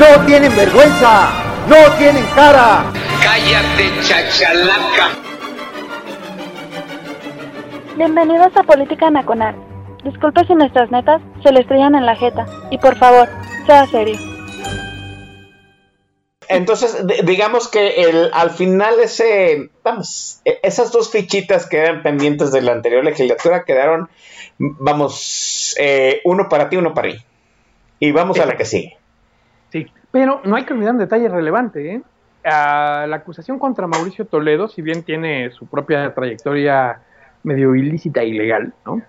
¡No tienen vergüenza! ¡No tienen cara! Cállate, chachalaca. Bienvenidos a Política Naconar. Disculpe si nuestras netas se le estrellan en la jeta. Y por favor, sea serio. Entonces, digamos que el, al final ese, vamos, e- esas dos fichitas que eran pendientes de la anterior legislatura quedaron, vamos, eh, uno para ti, uno para mí. Y vamos a la que sigue. Sí, pero no hay que olvidar un detalle relevante. ¿eh? La acusación contra Mauricio Toledo, si bien tiene su propia trayectoria medio ilícita e ilegal, ¿no?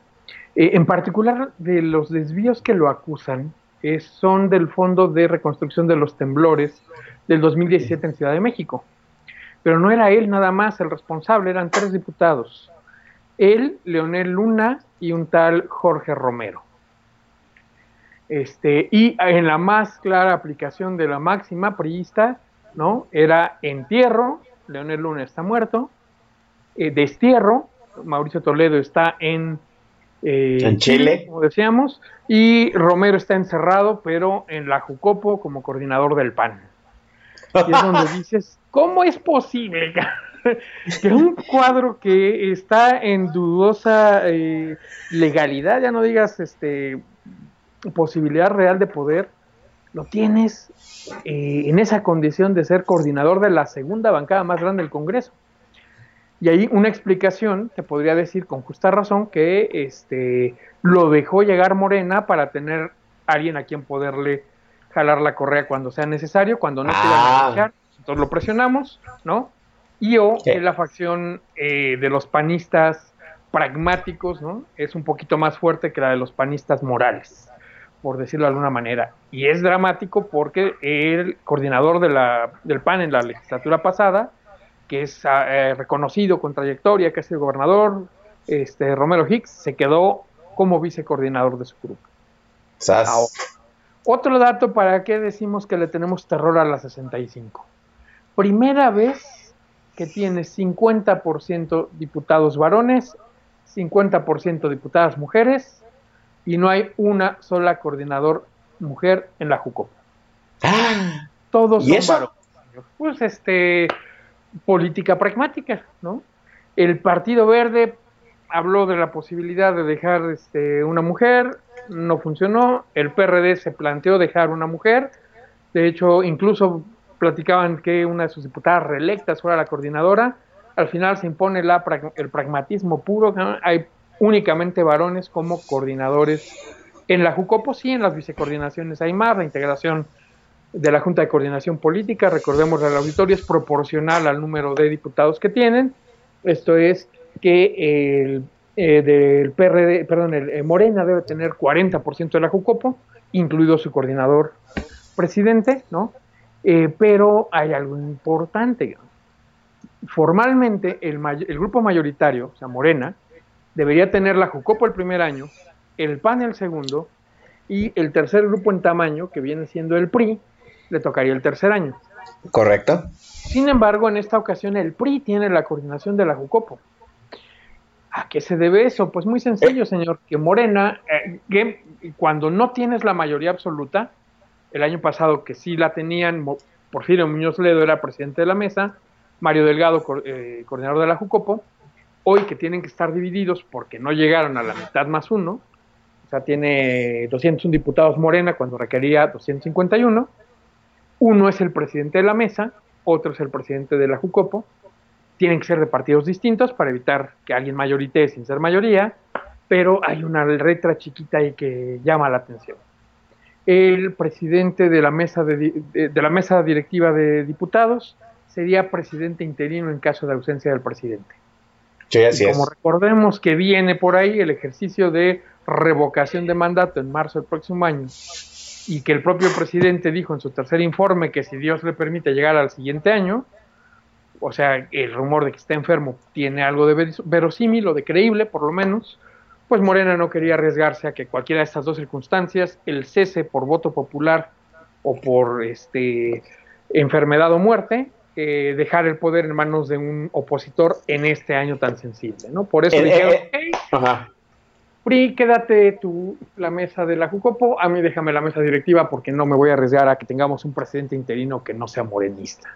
Eh, en particular de los desvíos que lo acusan eh, son del Fondo de Reconstrucción de los Temblores del 2017 en Ciudad de México. Pero no era él nada más el responsable, eran tres diputados. Él, Leonel Luna y un tal Jorge Romero. Este, y en la más clara aplicación de la máxima priista, ¿no? Era entierro, Leonel Luna está muerto, eh, destierro, Mauricio Toledo está en, eh, En Chile. como decíamos, y Romero está encerrado, pero en la Jucopo como coordinador del PAN. Y es donde dices, ¿cómo es posible que un cuadro que está en dudosa eh, legalidad, ya no digas este posibilidad real de poder, lo tienes eh, en esa condición de ser coordinador de la segunda bancada más grande del Congreso? Y ahí una explicación te podría decir con justa razón que este lo dejó llegar Morena para tener alguien a quien poderle jalar la correa cuando sea necesario, cuando no quiera Ah. negociar, entonces lo presionamos, ¿no? Y o Sí. la facción eh, de los panistas pragmáticos, ¿no? Es un poquito más fuerte que la de los panistas morales, por decirlo de alguna manera. Y es dramático porque el coordinador de la, del PAN en la legislatura pasada, que es ah, eh, reconocido con trayectoria, que es el gobernador este, Romero Hicks, se quedó como vicecoordinador de su grupo. Ahora, otro dato para qué decimos que le tenemos terror a la 65. Primera vez que tiene 50% diputados varones, 50% diputadas mujeres y no hay una sola coordinador mujer en la Jucopo. Ah, Todos ¿Y son eso? varones. Pues este política pragmática, ¿no? El Partido Verde habló de la posibilidad de dejar este, una mujer, no funcionó. El PRD se planteó dejar una mujer. De hecho, incluso platicaban que una de sus diputadas reelectas fuera la coordinadora. Al final se impone la el pragmatismo puro. ¿no? Hay únicamente varones como coordinadores en la Jucopo, sí, en las vicecoordinaciones hay más, la integración de la Junta de Coordinación Política, recordemos al auditorio, es proporcional al número de diputados que tienen. Esto es que el eh, del PRD, perdón, el eh, Morena debe tener 40% de la Jucopo, incluido su coordinador presidente, ¿no? Eh, pero hay algo importante. Formalmente, el, may- el grupo mayoritario, o sea, Morena, debería tener la Jucopo el primer año, el PAN el segundo, y el tercer grupo en tamaño, que viene siendo el PRI, le tocaría el tercer año. correcto. Sin embargo, en esta ocasión el PRI tiene la coordinación de la Jucopo. ¿A qué se debe eso? Pues muy sencillo, señor, que Morena, eh, que cuando no tienes la mayoría absoluta, el año pasado que sí la tenían, Porfirio Muñoz Ledo era presidente de la mesa, Mario Delgado, eh, coordinador de la Jucopo, hoy que tienen que estar divididos porque no llegaron a la mitad más uno, o sea, tiene 201 diputados Morena cuando requería 251, uno es el presidente de la mesa, otro es el presidente de la Jucopo, tienen que ser de partidos distintos para evitar que alguien mayoritee sin ser mayoría, pero hay una letra chiquita ahí que llama la atención. El presidente de la mesa, de la mesa directiva de diputados sería presidente interino en caso de ausencia del presidente. Sí, así Y es. como recordemos que viene por ahí el ejercicio de revocación de mandato en marzo del próximo año y que el propio presidente dijo en su tercer informe que si Dios le permite llegar al siguiente año, o sea, el rumor de que está enfermo tiene algo de verosímil o de creíble, por lo menos, pues Morena no quería arriesgarse a que cualquiera de estas dos circunstancias, el cese por voto popular o por este enfermedad o muerte, eh, dejar el poder en manos de un opositor en este año tan sensible, ¿no? Por eso Eh, dijeron, eh, Ajá. PRI, quédate tú la mesa de la Jucopo, a mí déjame la mesa directiva porque no me voy a arriesgar a que tengamos un presidente interino que no sea morenista.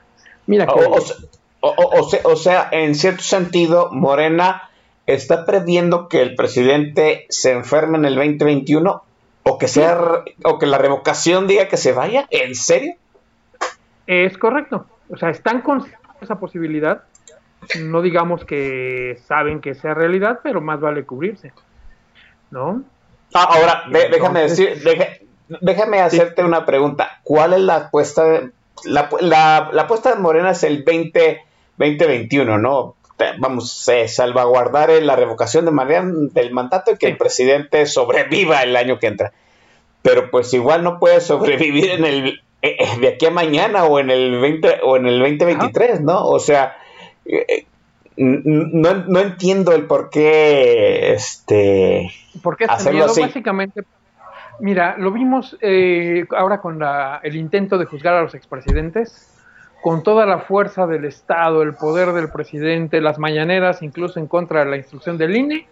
Mira que O, o se- o- o- o sea, o sea, en cierto sentido, Morena está previendo que el presidente se enferme en el 2021 o que sea o que la revocación diga que se vaya. ¿En serio? es correcto. O sea, están con esa posibilidad. No digamos que saben que sea realidad, pero más vale cubrirse. ¿No? Ah, ahora, de- déjame Entonces- decir, deja- déjame hacerte una pregunta. ¿Cuál es la apuesta? de- la, la, la apuesta de Morena es el 20, 2021, ¿no? Vamos, eh, salvaguardar eh, la revocación de manera del mandato y que el presidente sobreviva el año que entra. Pero pues igual no puede sobrevivir en el eh, eh, de aquí a mañana o en el 20 o en el 2023, ¿no? O sea, eh, no, no entiendo el por qué este ¿Por qué Hacerlo miedo? así. Básicamente, mira, lo vimos eh, ahora con la- el intento de juzgar a los expresidentes, con toda la fuerza del Estado, el poder del presidente, las mañaneras, incluso en contra de la instrucción del INE.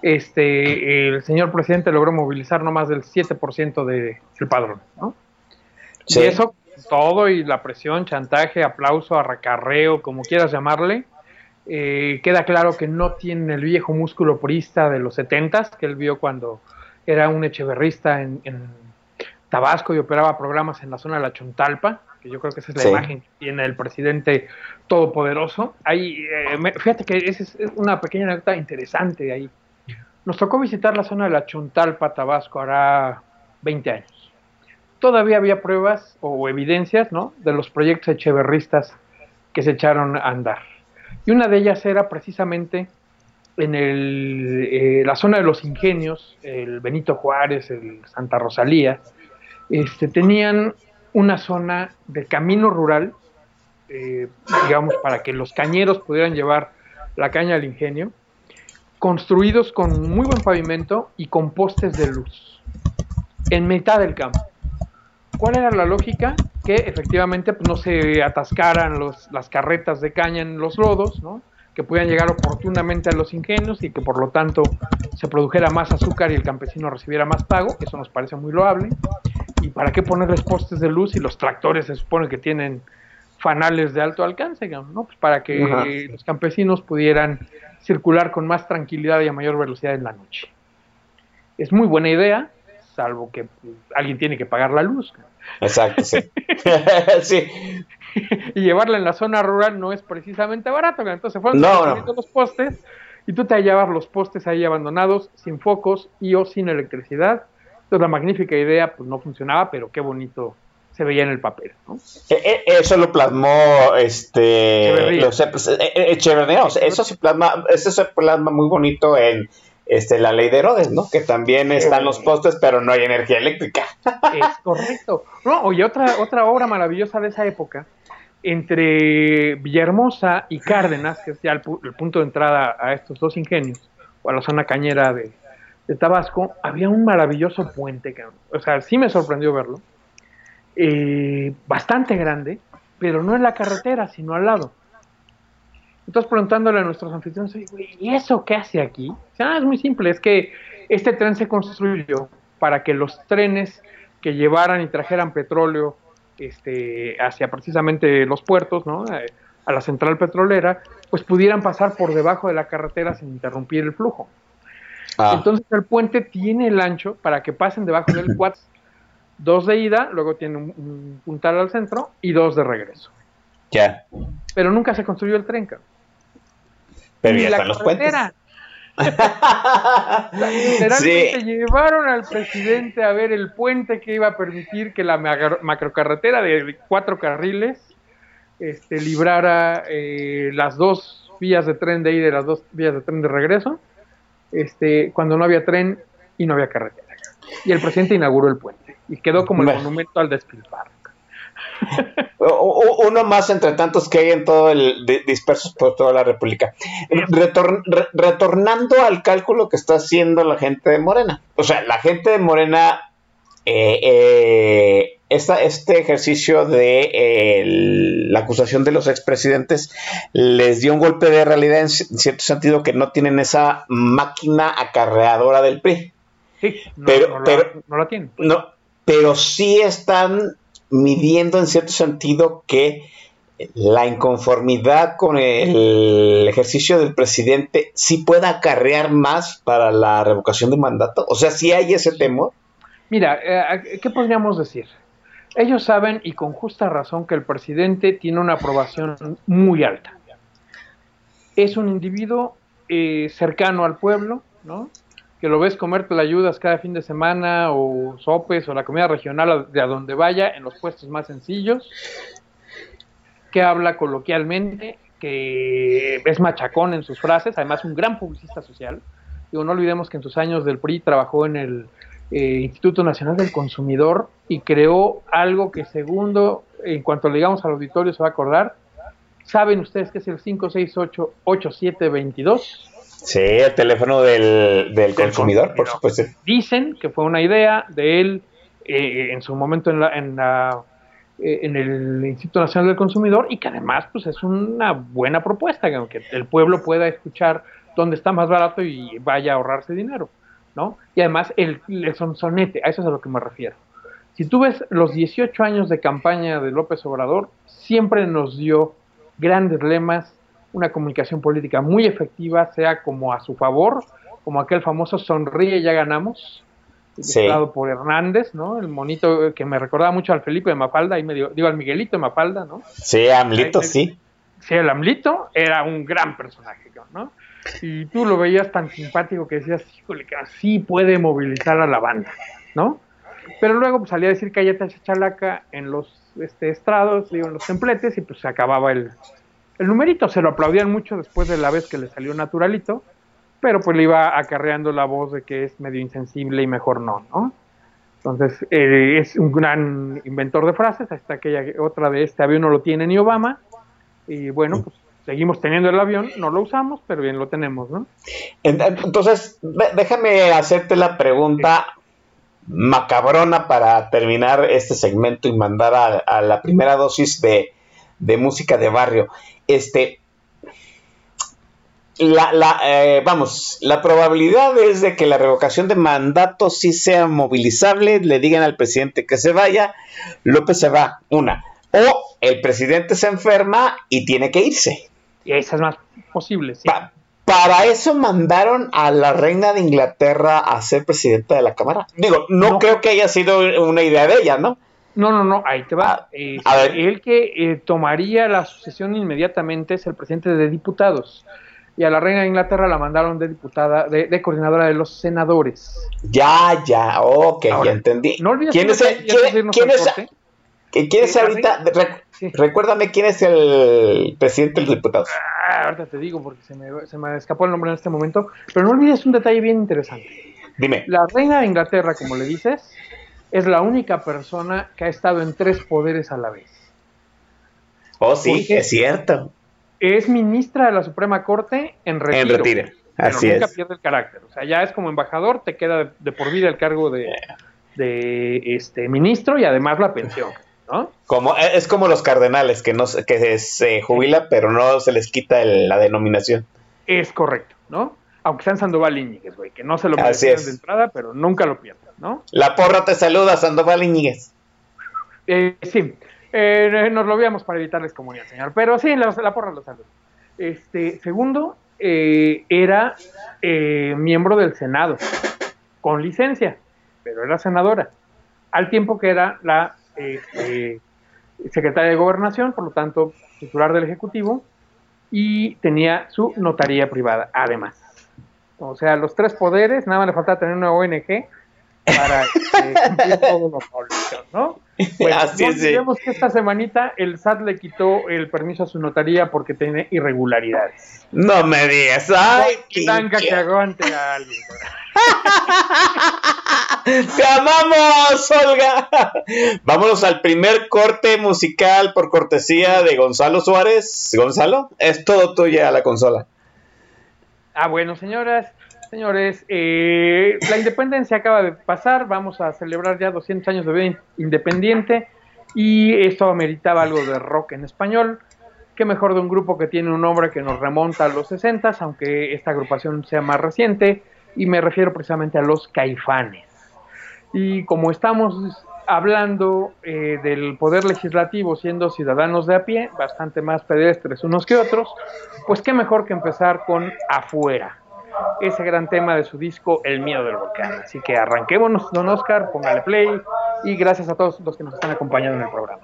Este, el señor presidente logró movilizar no más del 7% de- del padrón, ¿no? Sí. Y eso, todo y la presión, chantaje, aplauso, arracarreo, como quieras llamarle, eh, queda claro que no tienen el viejo músculo purista de los setentas que él vio cuando era un echeverrista en, en Tabasco y operaba programas en la zona de la Chontalpa, que yo creo que esa es la Sí. imagen que tiene el presidente todopoderoso. Ahí, eh, me- fíjate que esa es una pequeña anécdota interesante ahí. Nos tocó visitar la zona de la Chontalpa, Tabasco, hará 20 años. Todavía había pruebas o evidencias ¿no? de los proyectos echeverristas que se echaron a andar. Y una de ellas era precisamente en el, eh, la zona de los ingenios, el Benito Juárez, el Santa Rosalía, este, tenían una zona de camino rural, eh, digamos, para que los cañeros pudieran llevar la caña al ingenio, construidos con muy buen pavimento y con postes de luz, en mitad del campo. ¿Cuál era la lógica? Que efectivamente pues, no se atascaran los, las carretas de caña en los lodos, ¿no? que pudieran llegar oportunamente a los ingenios y que por lo tanto se produjera más azúcar y el campesino recibiera más pago, eso nos parece muy loable. ¿Y para qué ponerles postes de luz si los tractores se supone que tienen fanales de alto alcance? ¿no? Pues para que Ajá. los campesinos pudieran circular con más tranquilidad y a mayor velocidad en la noche. Es muy buena idea, salvo que alguien tiene que pagar la luz. Exacto, sí. sí. y llevarla en la zona rural no es precisamente barato. Entonces fueron No, los postes y tú te hallabas los postes ahí abandonados, sin focos y o sin electricidad. Entonces la magnífica idea pues no funcionaba, pero qué bonito se veía en el papel. ¿no? E- e- Eso lo plasmó este Echeverría. pues, e- Echeverría, o sea, eso se plasma, eso se plasma muy bonito en este la ley de Herodes, ¿no? Que también están los postes, pero no hay energía eléctrica. Es correcto. No, oye, otra, otra obra maravillosa de esa época, entre Villahermosa y Cárdenas, que es ya el, pu- el punto de entrada a estos dos ingenios, o a la zona cañera de, de Tabasco, había un maravilloso puente, que, o sea, sí me sorprendió verlo, eh, bastante grande, pero no en la carretera, sino al lado. Entonces preguntándole a nuestros anfitriones, "Oye, güey, ¿y eso qué hace aquí? Ah, es muy simple, es que este tren se construyó para que los trenes que llevaran y trajeran petróleo este, hacia precisamente los puertos, ¿no? Eh, a la central petrolera, pues pudieran pasar por debajo de la carretera sin interrumpir el flujo. Ah, Entonces el puente tiene el ancho para que pasen debajo del quad, dos de ida, luego tiene un, un puntal al centro y dos de regreso. ya. Pero nunca se construyó el tren, cabrón. Pero ya están los puentes. Literalmente Sí. llevaron al presidente a ver el puente que iba a permitir que la macro- macrocarretera de cuatro carriles este, librara eh, las dos vías de tren de ida y las dos vías de tren de regreso, este, cuando no había tren y no había carretera. Y el presidente inauguró el puente. Y quedó como el Bueno. monumento al despilfarro. Uno más entre tantos que hay en todo el di- dispersos por toda la República. Retor- re- retornando al cálculo que está haciendo la gente de Morena. O sea, la gente de Morena, eh, eh, esta- este ejercicio de eh, la acusación de los expresidentes les dio un golpe de realidad en ci- en cierto sentido que no tienen esa máquina acarreadora del PRI. Sí, no, Pero- no la- pero- no la tiene. No, pero sí están midiendo en cierto sentido que la inconformidad con el ejercicio del presidente sí pueda acarrear más para la revocación de mandato. O sea, sí hay ese temor. Mira, eh, ¿qué podríamos decir? Ellos saben y con justa razón que el presidente tiene una aprobación muy alta. Es un individuo eh, cercano al pueblo, ¿no? Que lo ves comerte la ayudas cada fin de semana o sopes o la comida regional de a donde vaya en los puestos más sencillos, que habla coloquialmente, que es machacón en sus frases, además un gran publicista social. Digo, no olvidemos que en sus años del PRI trabajó en el eh, Instituto Nacional del Consumidor y creó algo que segundo, en cuanto le digamos al auditorio se va a acordar, ¿saben ustedes que es el 568-8722? Sí, el teléfono del, del consumidor, por supuesto. Dicen que fue una idea de él eh, en su momento en, la, en, la, eh, en el Instituto Nacional del Consumidor y que además pues es una buena propuesta, que el pueblo pueda escuchar dónde está más barato y vaya a ahorrarse dinero, ¿no? Y además el, el sonsonete, a eso es a lo que me refiero. Si tú ves los 18 años de campaña de López Obrador, siempre nos dio grandes lemas, una comunicación política muy efectiva, sea como a su favor, como aquel famoso sonríe ya ganamos, Sí. por Hernández, ¿no? El monito que me recordaba mucho al Felipe de Mafalda, y me digo, digo al Miguelito de Mafalda, ¿no? Sí, Amlito, sí. Sí, el Amlito era un gran personaje, ¿no? Y tú lo veías tan simpático que decías, híjole, que así puede movilizar a la banda, ¿no? Pero luego pues, salía a decir cállate chalaca en los este, estrados, digo, en los templetes, y pues se acababa el, el numerito. Se lo aplaudían mucho después de la vez que le salió naturalito, pero pues le iba acarreando la voz de que es medio insensible y mejor no, ¿no? Entonces, eh, es un gran inventor de frases, hasta aquella otra de este avión no lo tiene ni Obama, y bueno, pues seguimos teniendo el avión, no lo usamos, pero bien lo tenemos, ¿no? Entonces, déjame hacerte la pregunta macabrona para terminar este segmento y mandar a, a la primera dosis de, de música de barrio. Este, la, la, eh, vamos, la probabilidad es de que la revocación de mandato sí sea movilizable, le digan al presidente que se vaya, López se va, una. O el presidente se enferma y tiene que irse. Y esa es más posible, sí. Pa- para eso mandaron a la reina de Inglaterra a ser presidenta de la Cámara. Digo, no, No. creo que haya sido una idea de ella, ¿no? No, no, no, ahí te va. Ah, Eh. El que eh, tomaría la sucesión inmediatamente es el presidente de diputados. Y a la reina de Inglaterra la mandaron de diputada, de, de coordinadora de los senadores. Ya, ya, ok, Ahora, ya entendí. No olvides ¿Quién es, el- quién, quién es- quién es ahorita? reina- Re- Sí. Recuérdame quién es el presidente de los diputados. Ah, ahorita te digo porque se me, se me escapó el nombre en este momento. Pero no olvides un detalle bien interesante. Dime. La reina de Inglaterra, como le dices, es la única persona que ha estado en tres poderes a la vez. Oh, sí, es cierto. Es ministra de la Suprema Corte en retiro. En retiro. pero Así nunca es. pierde el carácter. O sea, ya es como embajador, te queda de, de por vida el cargo de, de este ministro y además la pensión, ¿no? Como, es como los cardenales que no se- que se jubila, pero no se les quita el- la denominación. Es correcto, ¿no? Aunque sean Sandoval Íñiguez, güey, que no se lo merecían de entrada, pero nunca lo pierden, ¿no? La porra te saluda, Sandoval Iñiguez. Eh, sí, eh, nos lo veíamos para evitar la excomunión, señor. Pero sí, la, la porra lo saluda. Este, segundo, eh, era eh, miembro del Senado, con licencia, pero era senadora, al tiempo que era la este, secretaria de Gobernación, por lo tanto, titular del Ejecutivo, y tenía su notaría privada, además. O sea, los tres poderes, nada más le faltaba tener una ONG para cumplir todos los roles, ¿no? Bueno, Así no es, sí. olvidemos que esta semanita el SAT le quitó el permiso a su notaría porque tiene irregularidades. No me digas. Ay, Blanca que aguante a alguien. ¡Te amamos, Olga! Vámonos al primer corte musical por cortesía de Gonzalo Suárez. Gonzalo, es todo tuya la consola. Ah, bueno, señoras, señores, eh, la independencia acaba de pasar, vamos a celebrar ya 200 años de vida independiente y esto ameritaba algo de rock en español. Qué mejor de un grupo que tiene un nombre que nos remonta a los 60, aunque esta agrupación sea más reciente, y me refiero precisamente a los caifanes. Y como estamos hablando eh, del poder legislativo siendo ciudadanos de a pie, bastante más pedestres unos que otros, pues qué mejor que empezar con Afuera, ese gran tema de su disco El miedo del volcán. Así que arranquémonos, don Oscar, póngale play y gracias a todos los que nos están acompañando en el programa.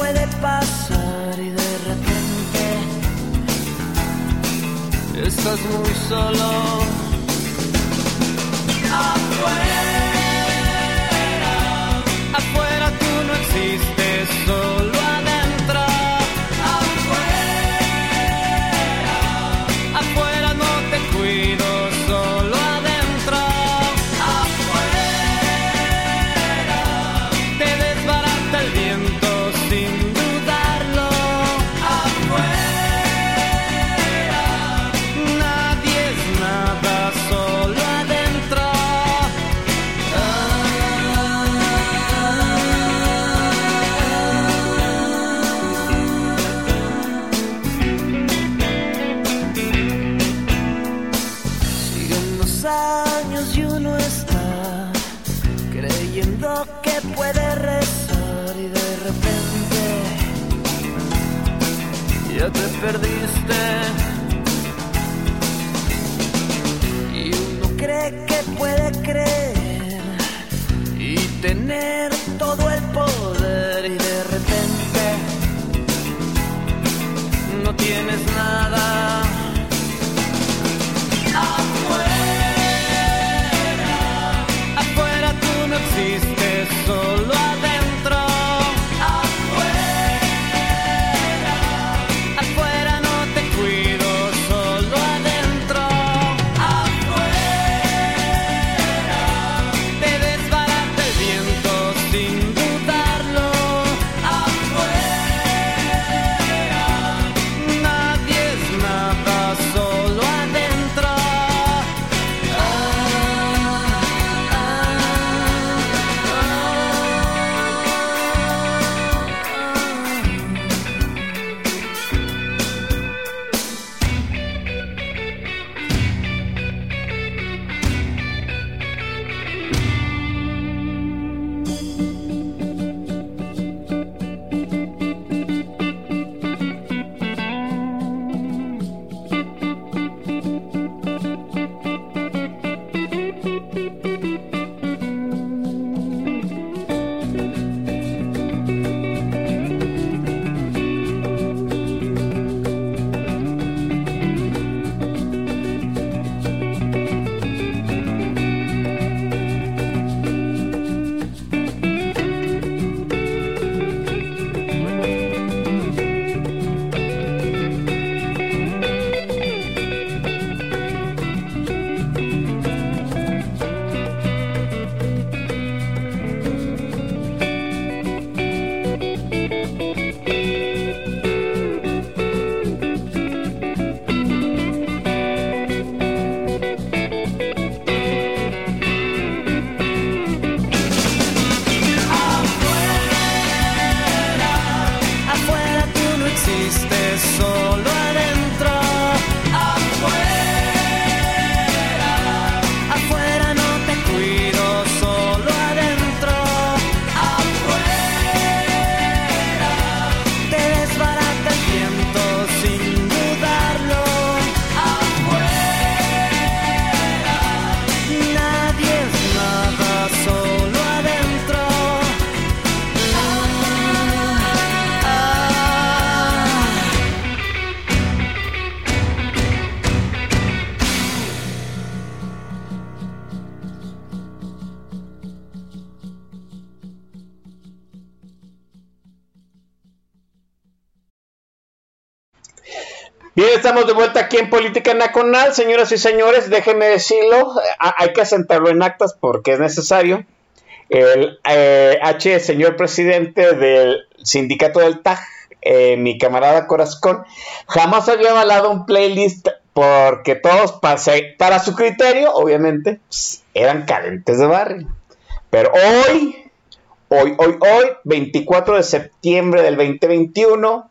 Puede pasar y de repente estás muy solo. Estamos de vuelta aquí en Política Nacional, señoras y señores, déjenme decirlo, a- hay que asentarlo en actas porque es necesario. El eh, H, señor presidente del sindicato del TAG, eh, mi camarada Corazón, jamás había avalado un playlist porque todos, para, se- para su criterio, obviamente, pues, eran cadentes de barrio. Pero hoy, hoy, hoy, hoy, 24 de septiembre del 2021,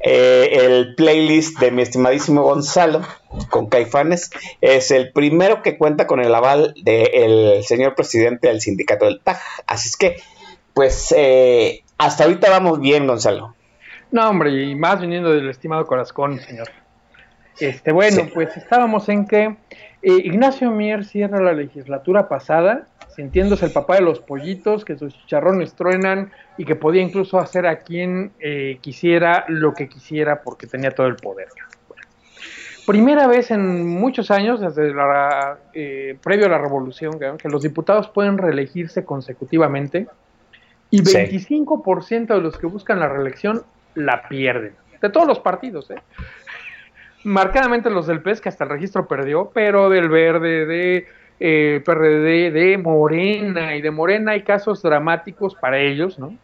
eh, el playlist de mi estimadísimo Gonzalo con Caifanes es el primero que cuenta con el aval del señor presidente del sindicato del TAG. Así es que, pues, eh, hasta ahorita vamos bien, Gonzalo. No, hombre, y más viniendo del estimado Corazón, señor. Este, bueno, Sí. pues estábamos en que eh, Ignacio Mier cierra la legislatura pasada, sintiéndose el papá de los pollitos, que sus chicharrones truenan y que podía incluso hacer a quien eh, quisiera lo que quisiera porque tenía todo el poder. Bueno, primera vez en muchos años, desde la, eh, previo a la revolución, que, que los diputados pueden reelegirse consecutivamente y Sí. 25% de los que buscan la reelección la pierden. De todos los partidos, ¿eh? Marcadamente los del PES, que hasta el registro perdió, pero del Verde, de eh, PRD, de Morena, y de Morena hay casos dramáticos para ellos, ¿no?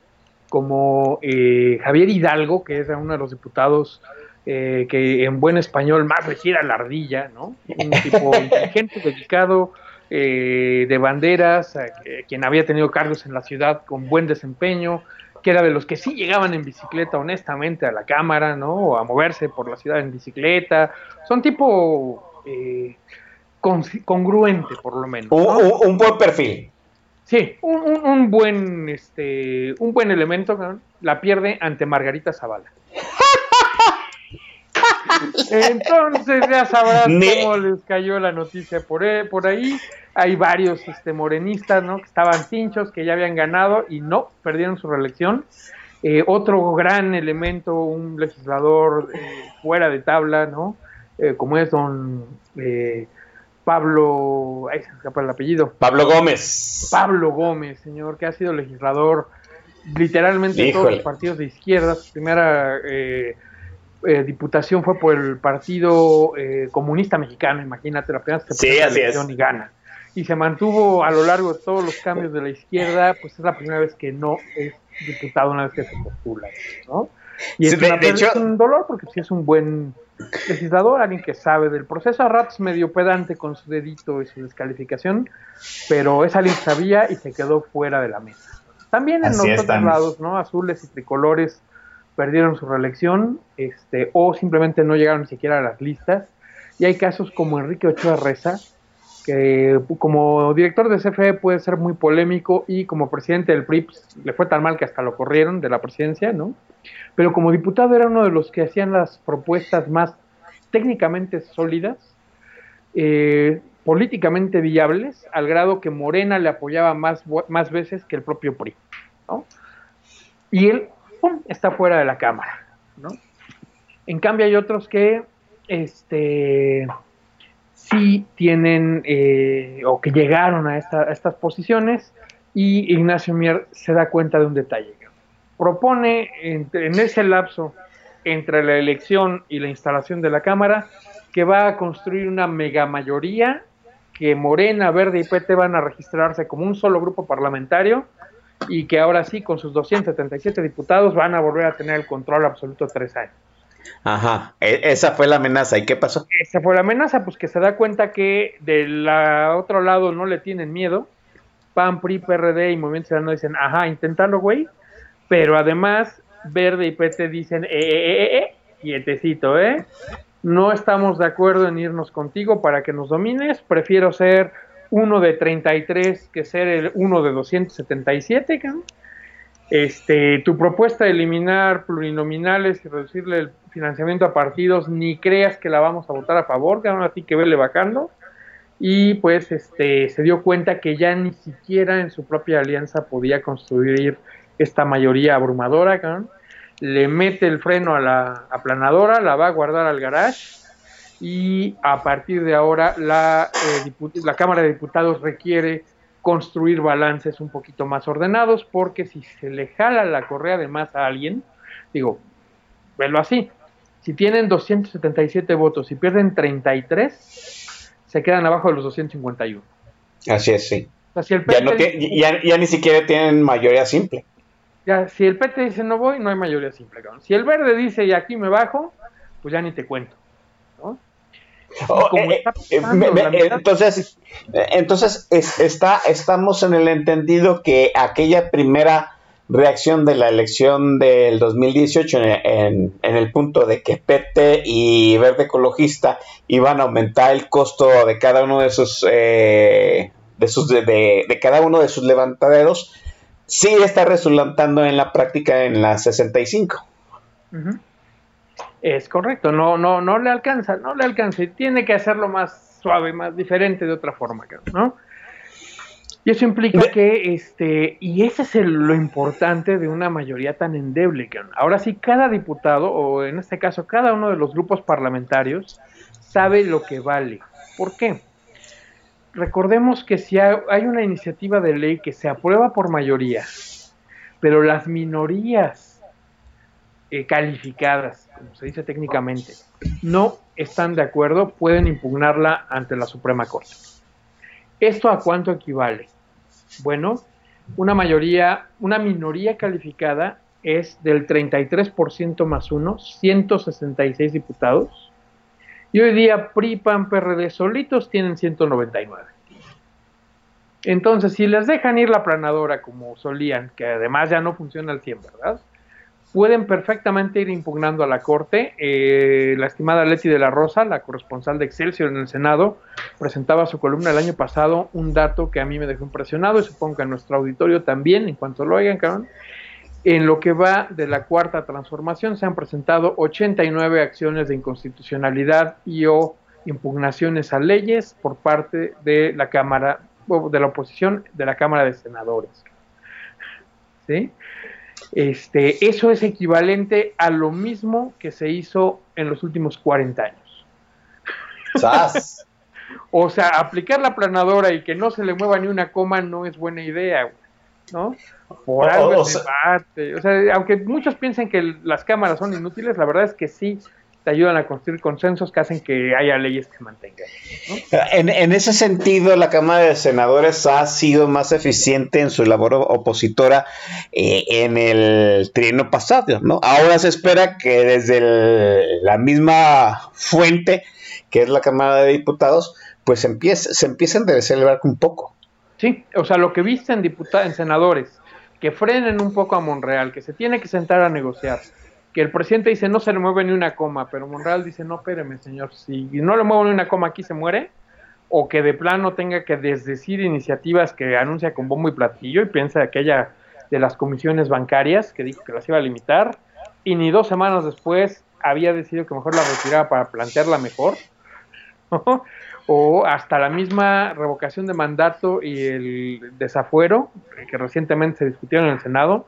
Como eh, Javier Hidalgo, que es uno de los diputados eh, que en buen español más le gira la ardilla, ¿no? Un tipo inteligente, dedicado, eh, de banderas, eh, quien había tenido cargos en la ciudad con buen desempeño, que era de los que sí llegaban en bicicleta honestamente a la cámara, ¿no? O a moverse por la ciudad en bicicleta. Son tipo eh, congruente, por lo menos. Un, ¿no? un- un buen perfil. Sí, un, un- un buen, este, un buen elemento ¿no? la pierde ante Margarita Zavala. Entonces ya sabrás Ne- cómo les cayó la noticia por, e- por ahí. Hay varios este, morenistas ¿no? que estaban cinchos, que ya habían ganado y no, perdieron su reelección. Eh, otro gran elemento, un legislador eh, fuera de tabla, ¿no? Eh, como es don eh, Pablo, ay, se escapa el apellido, Pablo Gómez. Pablo Gómez, señor, que ha sido legislador literalmente de todos los partidos de izquierda. Su primera eh, eh, diputación fue por el Partido eh, Comunista Mexicano, imagínate, la primera vez que Sí, así es. y gana. Y se mantuvo a lo largo de todos los cambios de la izquierda, pues es la primera vez que no es diputado una vez que se postula, ¿no? Y es, de- una- de hecho- es un dolor porque sí es un buen legislador, alguien que sabe del proceso, a ratos medio pedante con su dedito y su descalificación, pero es alguien que sabía y se quedó fuera de la mesa. También en los otros lados, ¿no? Azules y tricolores perdieron su reelección, este, o simplemente no llegaron ni siquiera a las listas. Y hay casos como Enrique Ochoa Reza, que como director de CFE puede ser muy polémico y como presidente del PRI le fue tan mal que hasta lo corrieron de la presidencia, ¿no? Pero como diputado era uno de los que hacían las propuestas más técnicamente sólidas, eh, políticamente viables, al grado que Morena le apoyaba más, más veces que el propio PRI, ¿no? Y él ¡pum! está fuera de la Cámara, ¿no? En cambio hay otros que este, sí tienen eh, o que llegaron a, esta- estas posiciones y Ignacio Mier se da cuenta de un detalle. Propone entre- en ese lapso entre la elección y la instalación de la Cámara que va a construir una mega mayoría que Morena, Verde y PT van a registrarse como un solo grupo parlamentario y que ahora sí, con sus 277 diputados, van a volver a tener el control absoluto tres años. Ajá, e- esa fue la amenaza. ¿Y qué pasó? Esa fue la amenaza, pues que se da cuenta que del otro lado no le tienen miedo. PAN, PRI, PRD y Movimiento Ciudadano dicen, ajá, inténtalo, güey. Pero además, Verde y PT dicen, eh, eh, eh, eh, quietecito, ¿eh? No estamos de acuerdo en irnos contigo para que nos domines. Prefiero ser uno de 33 que ser el uno de 277, cabrón. Este, tu propuesta de eliminar plurinominales y reducirle el financiamiento a partidos, ni creas que la vamos a votar a favor, cabrón, a ti que vele bajando. Y pues este, se dio cuenta que ya ni siquiera en su propia alianza podía construir esta mayoría abrumadora. Le mete el freno a la aplanadora, la va a guardar al garage y a partir de ahora la, eh, la Cámara de Diputados requiere construir balances un poquito más ordenados porque si se le jala la correa de más a alguien, digo, velo así, Si tienen 277 votos y pierden 33, se quedan abajo de los 251. Así es, sí. O sea, si el Ya, PT, no tie- ya, ya ni siquiera tienen mayoría simple. ya, si el PT dice no voy, no hay mayoría simple. cabrón. Si el verde dice y aquí me bajo, pues ya ni te cuento. Oh, eh, eh, pasando me- me- la mitad- entonces, entonces es- está, estamos en el entendido que aquella primera reacción de la elección del 2018 en, en- en el punto de que PT y Verde Ecologista iban a aumentar el costo de cada uno de sus eh, de sus de, de- de cada uno de sus levantaderos sí está resultando en la práctica en la 65. Ujú. Es correcto, no, no, no le alcanza, no le alcanza y tiene que hacerlo más suave, más diferente de otra forma, ¿no? Y eso implica que, este, y ese es el- lo importante de una mayoría tan endeble, cabrón. Ahora sí, cada diputado, o en este caso, cada uno de los grupos parlamentarios, sabe lo que vale. ¿Por qué? Recordemos que si ha- hay una iniciativa de ley que se aprueba por mayoría, pero las minorías eh, calificadas, como se dice técnicamente, no están de acuerdo, pueden impugnarla ante la Suprema Corte. ¿Esto a cuánto equivale? Bueno, una mayoría, una minoría calificada es del 33% más uno, 166 diputados. Y hoy día PRI, PAN, PRD solitos tienen 199. Entonces, si les dejan ir la planadora como solían, que además ya no funciona al 100, ¿verdad? Pueden perfectamente ir impugnando a la Corte. Eh, la estimada Leti de la Rosa, la corresponsal de Excelsior en el Senado, presentaba su columna el año pasado un dato que a mí me dejó impresionado y supongo que a nuestro auditorio también, en cuanto lo oigan, cabrón. En lo que va de la cuarta transformación se han presentado 89 acciones de inconstitucionalidad y o impugnaciones a leyes por parte de la Cámara, de la oposición de la Cámara de Senadores. ¿Sí? Este, eso es equivalente a lo mismo que se hizo en los últimos 40 años. ¡Sas! O sea, aplicar la planadora y que no se le mueva ni una coma no es buena idea, ¿no? Por algo o sea- debate. O sea, aunque muchos piensen que las cámaras son inútiles, la verdad es que sí te ayudan a construir consensos que hacen que haya leyes que mantengan. En, en ese sentido, la Cámara de Senadores ha sido más eficiente en su labor opositora eh, en el trienio pasado, ¿no? Ahora se espera que desde el- la misma fuente, que es la Cámara de Diputados, pues empiece, se empiecen a celebrar un poco. Sí, o sea, lo que viste en, diputa- en senadores, que frenen un poco a Monreal, que se tiene que sentar a negociar, que el presidente dice no se le mueve ni una coma, pero Monreal dice no, espéreme señor, si no le muevo ni una coma aquí se muere, o que de plano tenga que desdecir iniciativas que anuncia con bombo y platillo y piensa aquella de las comisiones bancarias que dijo que las iba a limitar, y ni dos semanas después había decidido que mejor la retiraba para plantearla mejor, o hasta la misma revocación de mandato y el desafuero que recientemente se discutieron en el Senado,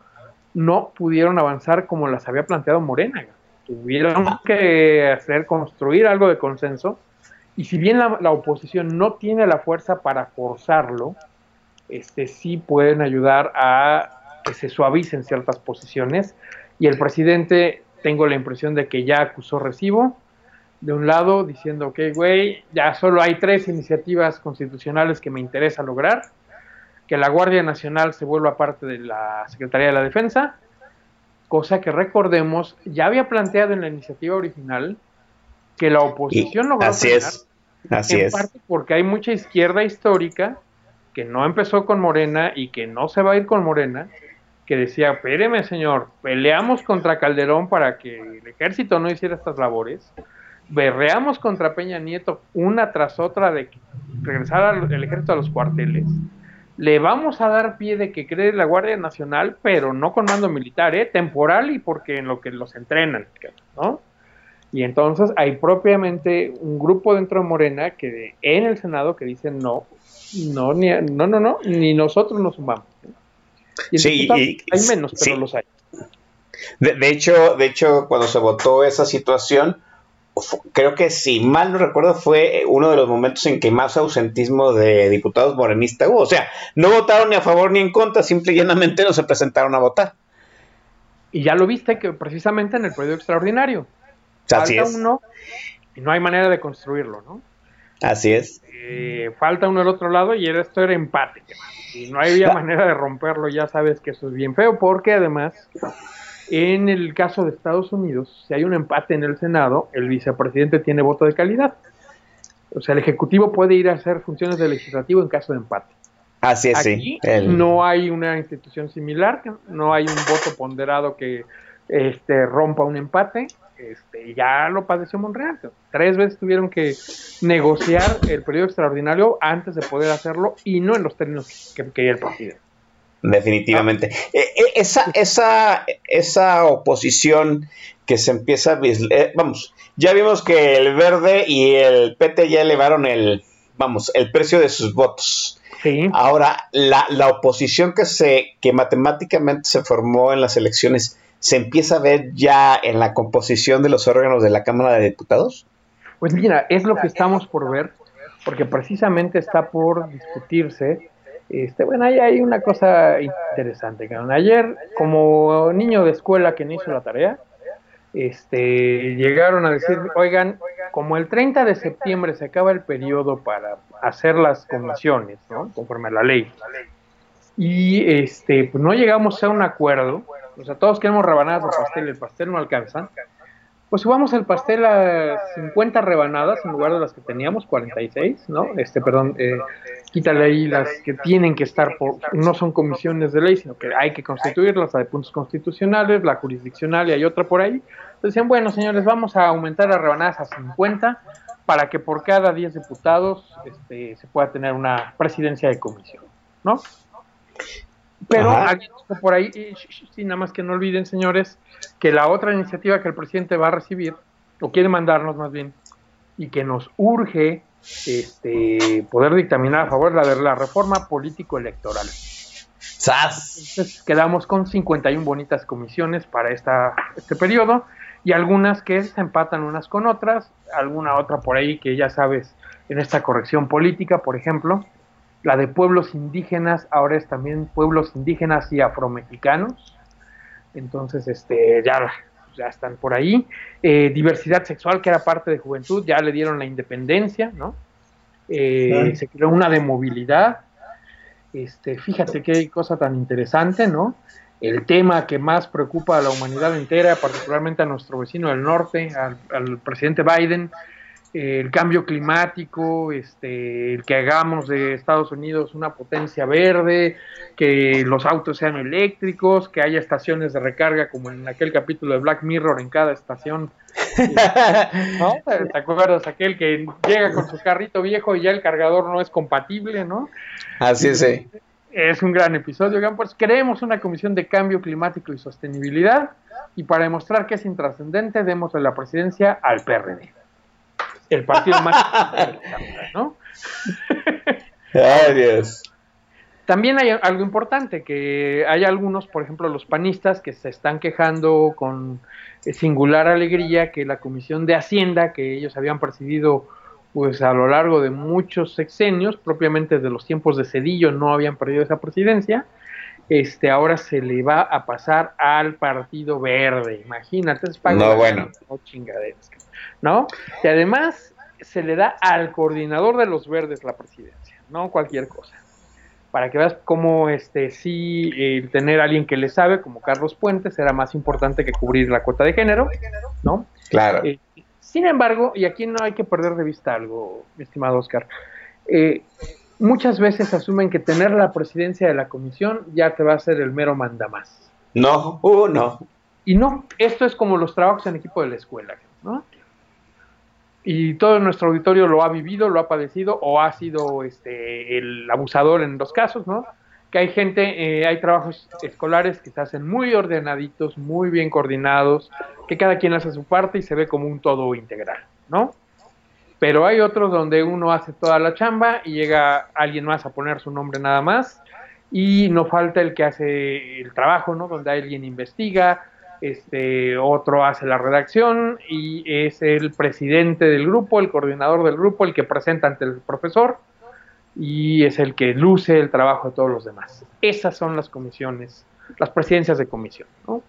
no pudieron avanzar como las había planteado Morena. Tuvieron que hacer construir algo de consenso y si bien la, la oposición no tiene la fuerza para forzarlo, este sí pueden ayudar a que se suavicen ciertas posiciones y el presidente tengo la impresión de que ya acusó recibo de un lado diciendo que, güey, ya solo hay tres iniciativas constitucionales que me interesa lograr, que la Guardia Nacional se vuelva parte de la Secretaría de la Defensa, cosa que recordemos, ya había planteado en la iniciativa original que la oposición Y logró así es, así en es. parte porque hay mucha izquierda histórica que no empezó con Morena y que no se va a ir con Morena, que decía, espéreme señor, peleamos contra Calderón para que el ejército no hiciera estas labores, berreamos contra Peña Nieto una tras otra de que regresara el ejército a los cuarteles, le vamos a dar pie de que cree la Guardia Nacional, pero no con mando militar, ¿eh? temporal y porque en lo que los entrenan, ¿no? Y entonces hay propiamente un grupo dentro de Morena que en el Senado que dicen no, no, ni, no, no, no, ni nosotros nos sumamos. Y Sí, y- hay menos, pero sí. los hay. De, de hecho, de hecho, cuando se votó esa situación, creo que si mal no recuerdo, fue uno de los momentos en que más ausentismo de diputados morenistas hubo. O sea, no votaron ni a favor ni en contra, simple y llanamente no se presentaron a votar. Y ya lo viste que precisamente en el periodo extraordinario. Así falta es. uno y no hay manera de construirlo, ¿no? Así es. Eh, falta uno del otro lado y esto era empate. Y no había Ah. manera de romperlo, ya sabes que eso es bien feo, porque además, en el caso de Estados Unidos, si hay un empate en el Senado, el vicepresidente tiene voto de calidad. O sea, el Ejecutivo puede ir a hacer funciones de legislativo en caso de empate. Así es, Aquí sí. El- no hay una institución similar, no hay un voto ponderado que este, rompa un empate. Este, ya lo padeció Monreal. Tres veces tuvieron que negociar el periodo extraordinario antes de poder hacerlo y no en los términos que quería el partido. Definitivamente. Eh, eh, esa, esa, esa oposición que se empieza a eh, vamos, ya vimos que el verde y el PT ya elevaron el, vamos, el precio de sus votos. Sí. Ahora, la, la oposición que se, que matemáticamente se formó en las elecciones, ¿se empieza a ver ya en la composición de los órganos de la Cámara de Diputados? Pues mira, es lo que estamos por ver, porque precisamente está por discutirse. Este, bueno, ahí hay una cosa interesante. Ayer, como niño de escuela que no hizo la tarea, este, llegaron a decir, oigan, como el 30 de septiembre se acaba el periodo para hacer las comisiones, ¿no? Conforme a la ley. Y este, pues no llegamos a un acuerdo, o sea, todos queremos rebanadas de pastel, el pastel no alcanza. Pues subamos el pastel a 50 rebanadas en lugar de las que teníamos, 46, ¿no? Este, perdón, eh, quítale ahí las que tienen que estar por, no son comisiones de ley, sino que hay que constituirlas, la de puntos constitucionales, la jurisdiccional y hay otra por ahí. Entonces decían, bueno, señores, vamos a aumentar las rebanadas a 50 para que por cada 10 diputados este, se pueda tener una presidencia de comisión, ¿no? Pero dijo por ahí, y, sh- sh- sí, nada más que no olviden, señores, que la otra iniciativa que el presidente va a recibir, o quiere mandarnos más bien, y que nos urge este, poder dictaminar a favor, la de la reforma político-electoral. Entonces quedamos con 51 bonitas comisiones para esta, este periodo y algunas que se empatan unas con otras, alguna otra por ahí que ya sabes, en esta corrección política, por ejemplo, la de pueblos indígenas, ahora es también pueblos indígenas y afromexicanos. Entonces, este, ya, ya están por ahí. Eh, diversidad sexual, que era parte de juventud, ya le dieron la independencia, ¿no? Eh. Se creó una de movilidad. Este, fíjate qué cosa tan interesante, ¿no? El tema que más preocupa a la humanidad entera, particularmente a nuestro vecino del norte, al, al presidente Biden, el cambio climático, este, el que hagamos de Estados Unidos una potencia verde, que los autos sean eléctricos, que haya estaciones de recarga como en aquel capítulo de Black Mirror en cada estación. ¿no? ¿Te acuerdas? Aquel que llega con su carrito viejo y ya el cargador no es compatible, ¿no? Así es, sí. Es un gran episodio, pues creemos una comisión de cambio climático y sostenibilidad y para demostrar que es intrascendente démosle la presidencia al PRD. El partido más ¿no? Ay, Dios. También hay algo importante, que hay algunos, por ejemplo, los panistas que se están quejando con singular alegría que la Comisión de Hacienda, que ellos habían presidido pues a lo largo de muchos sexenios, propiamente de los tiempos de Cedillo no habían perdido esa presidencia, este ahora se le va a pasar al Partido Verde, imagínate, es No, bueno. no chingaderas, ¿no? Y además se le da al coordinador de los verdes la presidencia, no cualquier cosa. Para que veas cómo este sí el tener a alguien que le sabe, como Carlos Puentes, era más importante que cubrir la cuota de género, ¿no? Claro. Eh, sin embargo, y aquí no hay que perder de vista algo, mi estimado Oscar, eh, muchas veces asumen que tener la presidencia de la comisión ya te va a hacer el mero mandamás. No, uh, no. Y no, esto es como los trabajos en equipo de la escuela, ¿no? Y todo nuestro auditorio lo ha vivido, lo ha padecido o ha sido este, el abusador en dos casos, ¿no? Que hay gente, eh, hay trabajos escolares que se hacen muy ordenaditos, muy bien coordinados, que cada quien hace su parte y se ve como un todo integral, ¿no? Pero hay otros donde uno hace toda la chamba y llega alguien más a poner su nombre nada más y no falta el que hace el trabajo, ¿no? Donde alguien investiga, este otro hace la redacción y es el presidente del grupo, el coordinador del grupo, el que presenta ante el profesor y es el que luce el trabajo de todos los demás. Esas son las comisiones, las presidencias de comisión, ¿no?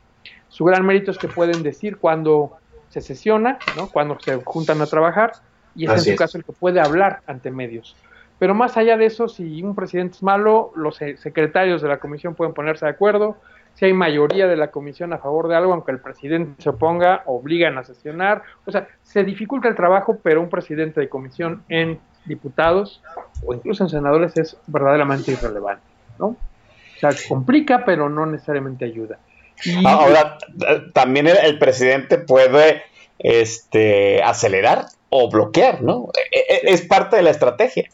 Su gran mérito es que pueden decir cuando se sesiona, ¿no? Cuando se juntan a trabajar, y es Así en su es. caso el que puede hablar ante medios. Pero más allá de eso, si un presidente es malo, los se- secretarios de la comisión pueden ponerse de acuerdo. Si hay mayoría de la comisión a favor de algo, aunque el presidente se oponga, obligan a sesionar. O sea, se dificulta el trabajo, pero un presidente de comisión en diputados o incluso en senadores es verdaderamente irrelevante, ¿no? O sea, complica, pero no necesariamente ayuda. Y Ahora, eh, también el, el presidente puede este, acelerar o bloquear, ¿no? E- e- Es parte de la estrategia.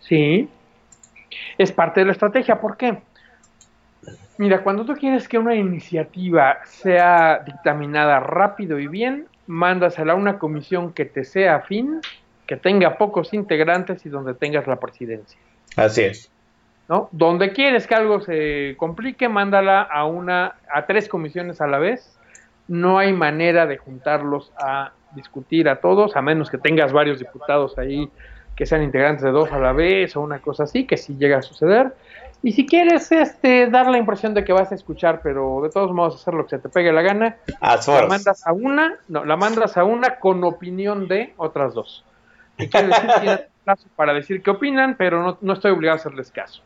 Sí, es parte de la estrategia. ¿Por qué? Mira, cuando tú quieres que una iniciativa sea dictaminada rápido y bien, mándasela a una comisión que te sea afín, que tenga pocos integrantes y donde tengas la presidencia. Así es. ¿no? Donde quieres que algo se complique, mándala a una, a tres comisiones a la vez. No hay manera de juntarlos a discutir a todos, a menos que tengas varios diputados ahí que sean integrantes de dos a la vez o una cosa así, que sí llega a suceder. Y si quieres este, dar la impresión de que vas a escuchar, pero de todos modos hacer lo que se te pegue la gana, la mandas a una, no, la mandas a una con opinión de otras dos. Y quiere decir plazo para decir qué opinan, pero no, no estoy obligado a hacerles caso.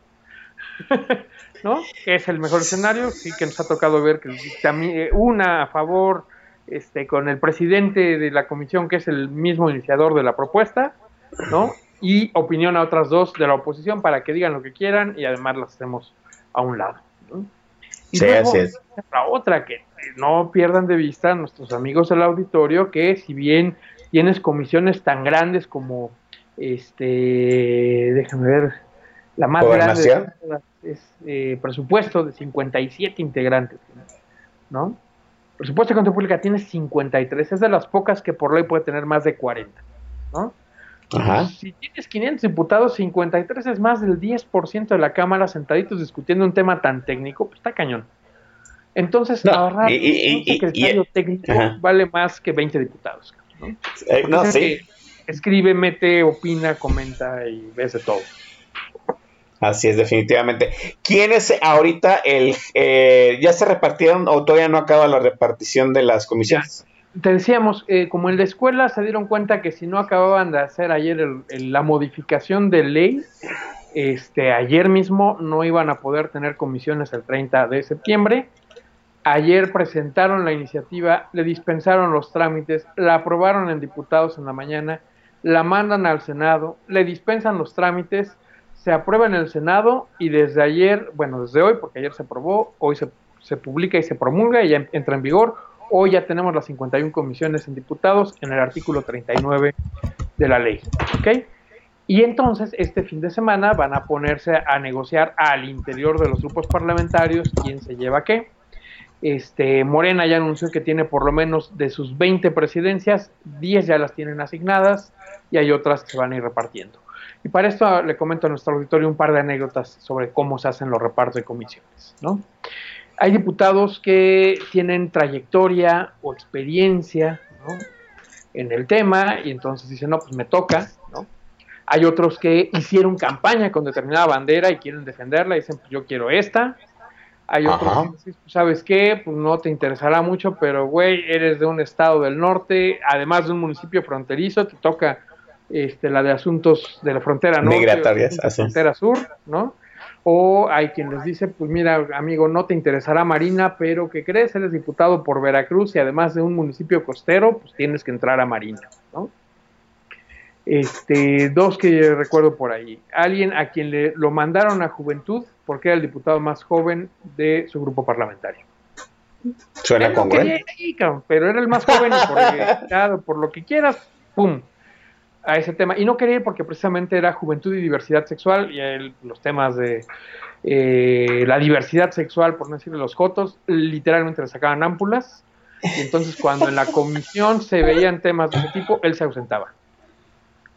¿No? Que es el mejor escenario, sí que nos ha tocado ver que también una a favor este, con el presidente de la comisión, que es el mismo iniciador de la propuesta, ¿no? Y opinión a otras dos de la oposición para que digan lo que quieran y además las hacemos a un lado. ¿no? Y Sí, luego, así es. la otra, que no pierdan de vista nuestros amigos del auditorio, que si bien tienes comisiones tan grandes como, este, déjame ver, la más grande es eh, presupuesto de 57 integrantes, ¿no? Presupuesto de Control Pública tiene 53, es de las pocas que por ley puede tener más de 40, ¿no? Ajá. Si tienes 500 diputados, 53 es más del 10% de la Cámara sentaditos discutiendo un tema tan técnico, pues está cañón. Entonces, No, ahorrar y- y- un secretario y- técnico Ajá. vale más que 20 diputados. ¿no? Eh, no, es sí. Escribe, mete, opina, comenta y ves de todo. Así es, definitivamente. ¿Quién es ahorita el... eh, ya se repartieron o todavía no acaba la repartición de las comisiones? Te decíamos, eh, como en la escuela se dieron cuenta que si no acababan de hacer ayer el- la modificación de ley, este, ayer mismo no iban a poder tener comisiones el 30 de septiembre. Ayer presentaron la iniciativa, le dispensaron los trámites, la aprobaron en diputados en la mañana, la mandan al Senado, le dispensan los trámites, se aprueba en el Senado y desde ayer, bueno, desde hoy, porque ayer se aprobó, hoy se, se publica y se promulga y ya entra en vigor. Hoy ya tenemos las 51 comisiones en diputados en el artículo 39 de la ley. ¿ok? Y entonces este fin de semana van a ponerse a negociar al interior de los grupos parlamentarios quién se lleva qué. Este, Morena ya anunció que tiene por lo menos de sus 20 presidencias, 10 ya las tienen asignadas y hay otras que se van a ir repartiendo. Y para esto le comento a nuestro auditorio un par de anécdotas sobre cómo se hacen los repartos de comisiones. ¿no? Hay diputados que tienen trayectoria o experiencia ¿no? en el tema y entonces dicen, no, pues me toca. ¿no? Hay otros que hicieron campaña con determinada bandera y quieren defenderla y dicen, pues yo quiero esta. Hay otros Ajá. que dicen, pues, ¿sabes qué? Pues no te interesará mucho, pero güey, eres de un estado del norte, además de un municipio fronterizo, te toca este, la de asuntos de la frontera norte, Migratorias, de es. frontera sur, ¿no? O hay quien les dice, pues mira, amigo, no te interesará Marina, pero ¿qué crees? Eres diputado por Veracruz y además de un municipio costero, pues tienes que entrar a Marina, ¿no? Este, dos que recuerdo por ahí. Alguien a quien le lo mandaron a Juventud porque era el diputado más joven de su grupo parlamentario. Suena congruente. pero era el más joven y por, por lo que quieras, ¡pum! A ese tema. Y no quería ir porque precisamente era juventud y diversidad sexual y a él los temas de eh, la diversidad sexual, por no decirle los jotos, literalmente le sacaban ámpulas. Y entonces cuando en la comisión se veían temas de ese tipo, él se ausentaba.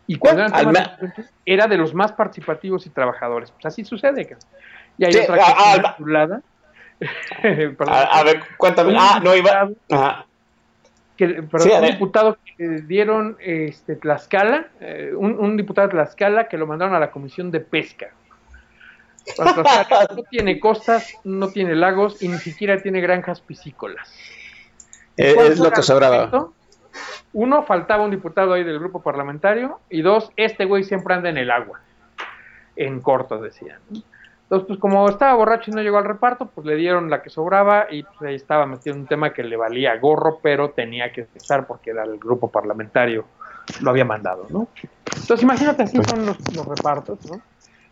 Y cuando eran temas de era de los más participativos y trabajadores. Pues así sucede. Y hay Sí, otra a- que es al- una chulada. Perdón. A, a ver, cuéntame. Ah, no iba. Ajá. Que, perdón, Sí, un diputado que dieron este, Tlaxcala, eh, un, un diputado de Tlaxcala que lo mandaron a la Comisión de Pesca. Tlaxcala no tiene costas, no tiene lagos y ni siquiera tiene granjas piscícolas. Eh, ¿Cuál es lo que sobraba. Uno, faltaba un diputado ahí del grupo parlamentario. Y dos, este güey siempre anda en el agua. En corto, decían. Entonces, pues como estaba borracho y no llegó al reparto, pues le dieron la que sobraba y pues, ahí estaba metido en un tema que le valía gorro, pero tenía que estar porque era el grupo parlamentario, lo había mandado, ¿no? Entonces, imagínate, así son los, repartos, ¿no?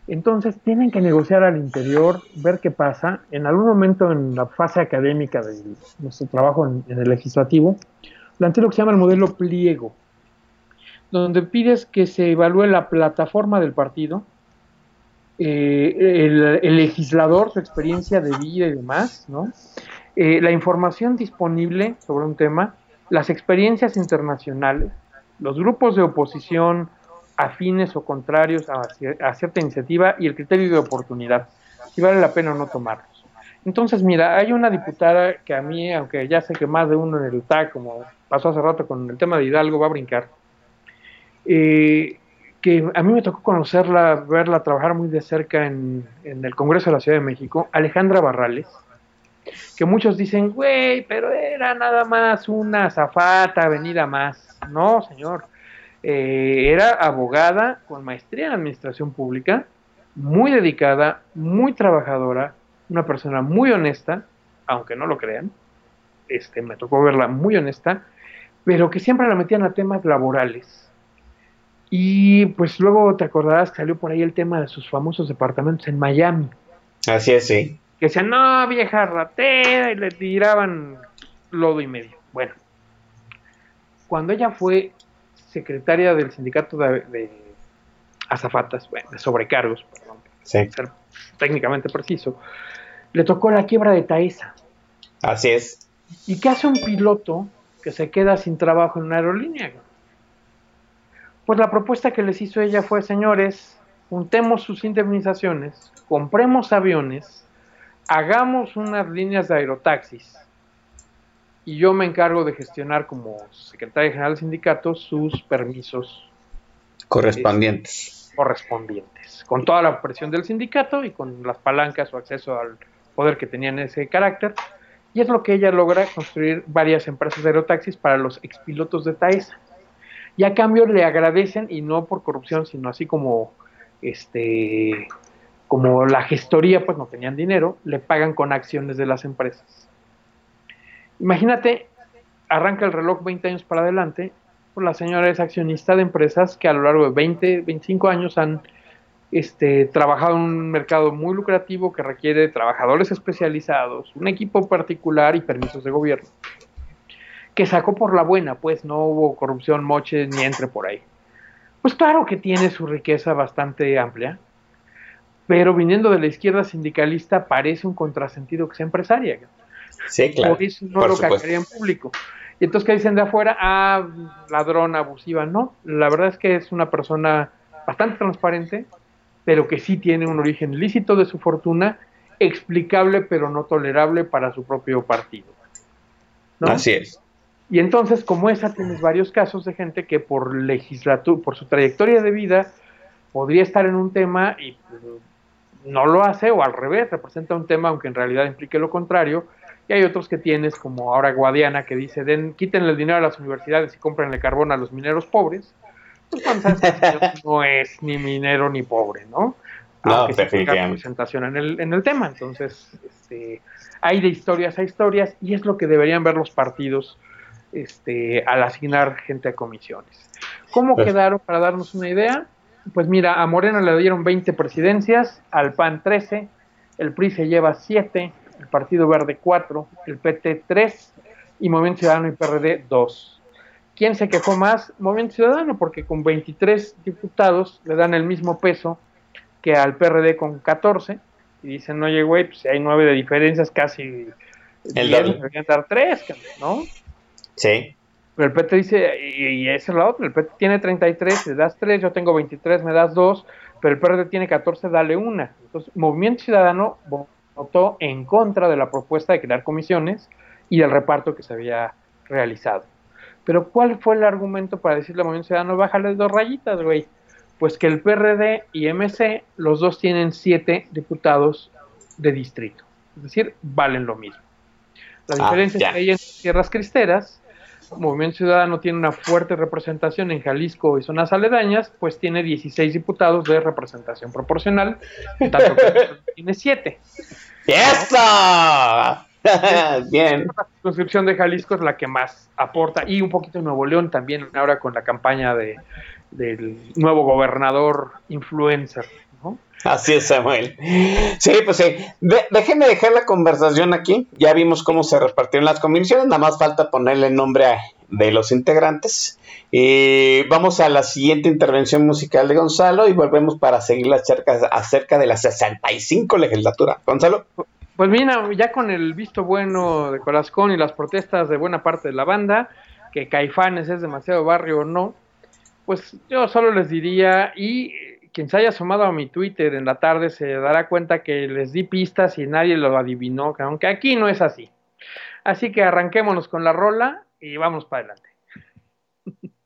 Entonces, tienen que negociar al interior, ver qué pasa. En algún momento en la fase académica de nuestro trabajo en, en el legislativo, planteé lo que se llama el modelo pliego, donde pides que se evalúe la plataforma del partido, eh, el, el legislador, su experiencia de vida y demás, ¿no? Eh, la información disponible sobre un tema, las experiencias internacionales, los grupos de oposición afines o contrarios a, a cierta iniciativa y el criterio de oportunidad, si vale la pena o no tomarlos. Entonces, mira, hay una diputada que a mí, aunque ya sé que más de uno en el TAC, como pasó hace rato con el tema de Hidalgo, va a brincar, eh, que a mí me tocó conocerla, verla trabajar muy de cerca en, el Congreso de la Ciudad de México, Alejandra Barrales, que muchos dicen, güey, pero era nada más una zafata venida más. No, señor. Eh, era abogada con maestría en administración pública, muy dedicada, muy trabajadora, una persona muy honesta, aunque no lo crean. Este, me tocó verla muy honesta, pero que siempre la metían a temas laborales. Y pues luego te acordarás que salió por ahí el tema de sus famosos departamentos en Miami Así es, sí. que decían, no, vieja ratera, y le tiraban lodo y medio. Bueno, cuando ella fue secretaria del sindicato de, de azafatas, bueno, de sobrecargos, perdón, sí. ser técnicamente preciso, le tocó la quiebra de Taesa. Así es. ¿Y qué hace un piloto que se queda sin trabajo en una aerolínea? Pues la propuesta que les hizo ella fue, señores, juntemos sus indemnizaciones, compremos aviones, hagamos unas líneas de aerotaxis y yo me encargo de gestionar como secretaria general del sindicato sus permisos Correspondientes. correspondientes, con toda la presión del sindicato y con las palancas o acceso al poder que tenían ese carácter. Y es lo que ella logra construir varias empresas de aerotaxis para los expilotos de Taesa. Y a cambio le agradecen, y no por corrupción, sino así como este como la gestoría pues no tenían dinero, le pagan con acciones de las empresas. Imagínate, arranca el reloj 20 años para adelante, pues la señora es accionista de empresas que a lo largo de 20, 25 años han este, trabajado en un mercado muy lucrativo que requiere trabajadores especializados, un equipo particular y permisos de gobierno. Que sacó por la buena, pues no hubo corrupción, moche ni entre por ahí. Pues claro que tiene su riqueza bastante amplia, pero viniendo de la izquierda sindicalista parece un contrasentido que sea empresaria. Sí, claro. Por eso no por lo cacharía en público. Y entonces, ¿qué dicen de afuera? Ah, ladrona, abusiva. No, la verdad es que es una persona bastante transparente, pero que sí tiene un origen lícito de su fortuna, explicable pero no tolerable para su propio partido. ¿no? Así es. Y entonces, como esa, tienes varios casos de gente que por legislatura, por su trayectoria de vida, podría estar en un tema y pues, no lo hace, o al revés, representa un tema aunque en realidad implique lo contrario. Y hay otros que tienes, como ahora Guadiana, que dice, den, quítenle el dinero a las universidades y cómprenle carbón a los mineros pobres. Pues no es ni minero ni pobre, ¿no? No, Aunque definitivamente. representación en el, en el tema. Entonces, este, hay de historias a historias y es lo que deberían ver los partidos este, al asignar gente a comisiones. ¿Cómo Pues- quedaron para darnos una idea? Pues mira, a Morena le dieron 20 presidencias, al PAN 13, el PRI se lleva 7, el Partido Verde 4, el PT 3 y Movimiento Ciudadano y PRD 2. ¿Quién se quejó más? Movimiento Ciudadano, porque con 23 diputados le dan el mismo peso que al PRD con 14. Y dicen, oye, güey, pues si hay 9 de diferencias, casi El 10, doble. deberían dar 3, ¿no? Sí. Pero el PT dice, y, y esa es la otra, el PT tiene 33, le das 3, yo tengo 23, me das 2, pero el PRD tiene 14, dale una. Entonces, Movimiento Ciudadano vo- votó en contra de la propuesta de crear comisiones y del reparto que se había realizado. Pero ¿cuál fue el argumento para decirle a Movimiento Ciudadano, bájale dos rayitas, güey? Pues que el PRD y MC, los dos tienen siete diputados de distrito. Es decir, valen lo mismo. La Ah, diferencia ya. es que en tierras cristeras, Movimiento Ciudadano tiene una fuerte representación en Jalisco y zonas aledañas, pues tiene 16 diputados de representación proporcional, tanto que tiene 7. ¡Eso! Bien. La circunscripción de Jalisco es la que más aporta, y un poquito Nuevo León también, ahora con la campaña de, del nuevo gobernador influencer. Así es, Samuel. Sí, pues sí. De- déjenme dejar la conversación aquí. Ya vimos cómo se repartieron las comisiones. Nada más falta ponerle nombre a- de los integrantes. Y vamos a la siguiente intervención musical de Gonzalo y volvemos para seguir la charca acerca de la 65 legislatura. Gonzalo. Pues mira, ya con el visto bueno de Corazón y las protestas de buena parte de la banda, que Caifanes es demasiado barrio o no, pues yo solo les diría, y eh, quien se haya sumado a mi Twitter en la tarde se dará cuenta que les di pistas y nadie lo adivinó, que aunque aquí no es así. Así que arranquémonos con la rola y vamos para adelante.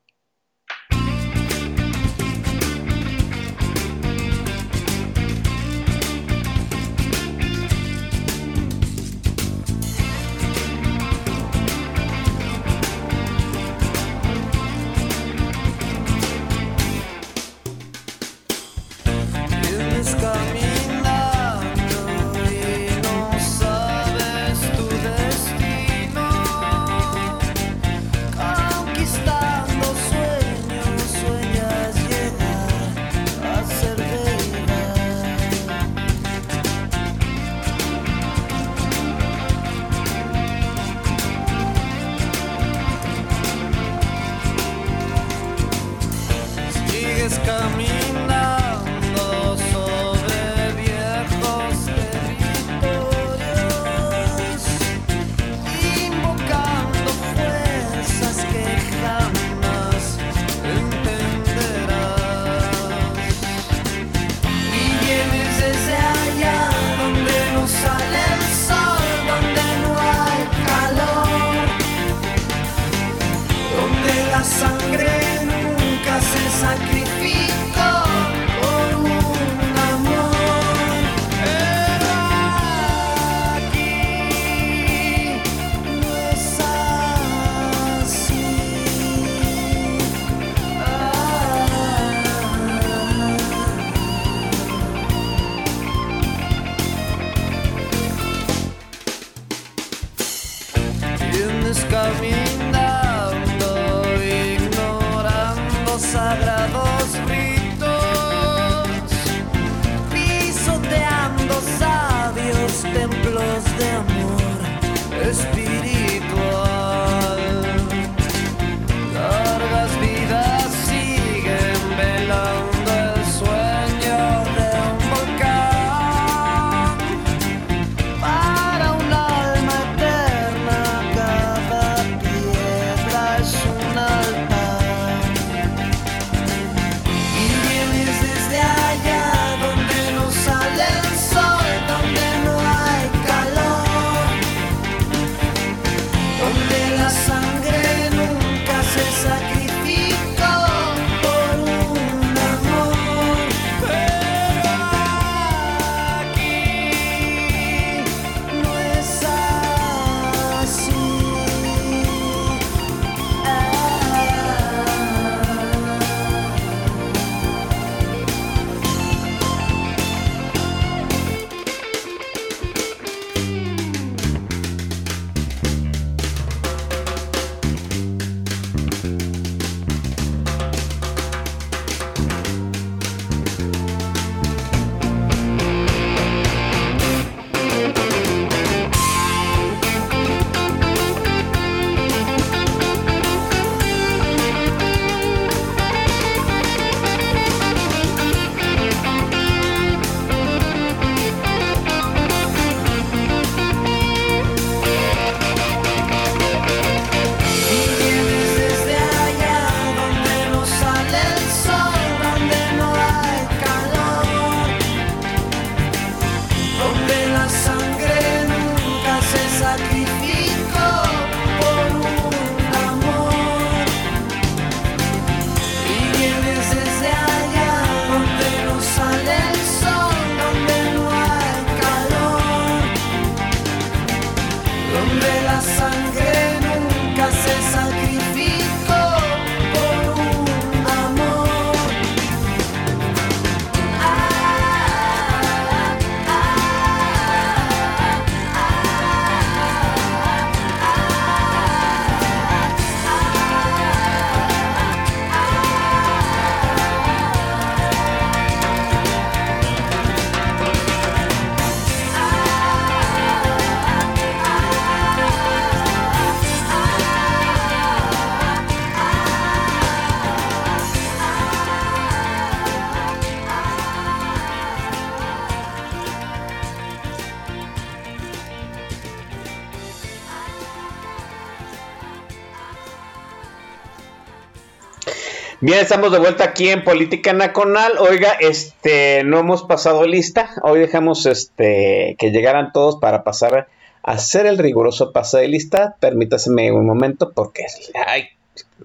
Bien, estamos de vuelta aquí en Política Nacional. Oiga, este, no hemos pasado lista. Hoy dejamos este que llegaran todos para pasar a hacer el riguroso pase de lista. Permítaseme un momento porque ay,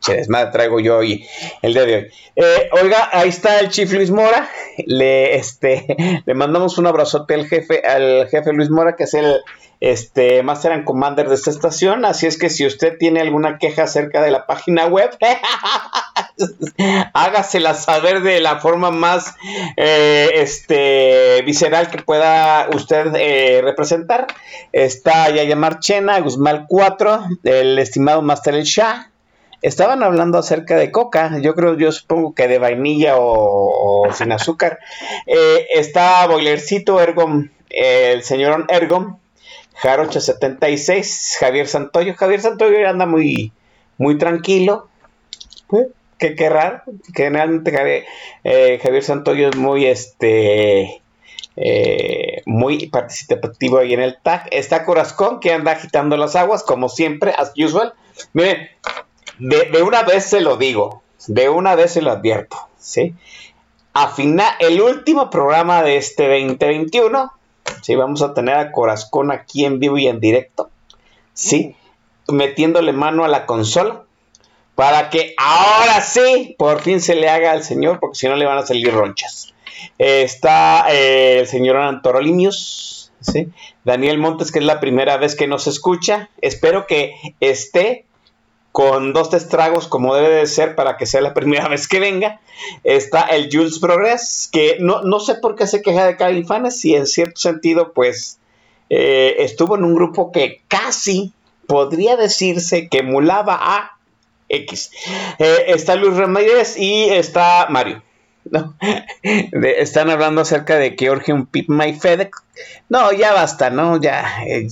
desmadre traigo yo hoy el día de hoy. Eh, oiga, ahí está el Chief Luis Mora. Le este le mandamos un abrazote al jefe al jefe Luis Mora que es el este Master and Commander de esta estación, así es que si usted tiene alguna queja acerca de la página web, hágasela saber de la forma más eh, este, visceral que pueda usted eh, representar. Está Yayamar Chena, Guzmán 4, el estimado Master El Shah. Estaban hablando acerca de coca, yo creo, yo supongo que de vainilla o, o sin azúcar. Eh, está Boilercito Ergom, el señor Ergom, Jarocha 76, Javier Santoyo. Javier Santoyo anda muy, muy tranquilo. ¿Eh? ¿Qué querrá? Generalmente Javier, eh, Javier Santoyo es muy este eh, muy participativo ahí en el tag. Está Corazcón que anda agitando las aguas, como siempre, as usual. Miren, de, de una vez se lo digo, de una vez se lo advierto, ¿sí? A final, el último programa de este 2021 Sí, vamos a tener a Corazcón aquí en vivo y en directo. Sí, metiéndole mano a la consola. Para que ahora sí, por fin se le haga al señor, porque si no le van a salir ronchas. Está eh, el señor Antorolimius, ¿sí? Daniel Montes, que es la primera vez que nos escucha. Espero que esté con dos estragos como debe de ser para que sea la primera vez que venga. Está el Jules Progress, que no, no sé por qué se queja de Califanes, y en cierto sentido, pues eh, estuvo en un grupo que casi podría decirse que emulaba a X. Eh, está Luis Ramírez y está Mario. están hablando acerca de Georgian Pip My FedEx. No, ya basta, ¿no? Ya, eh,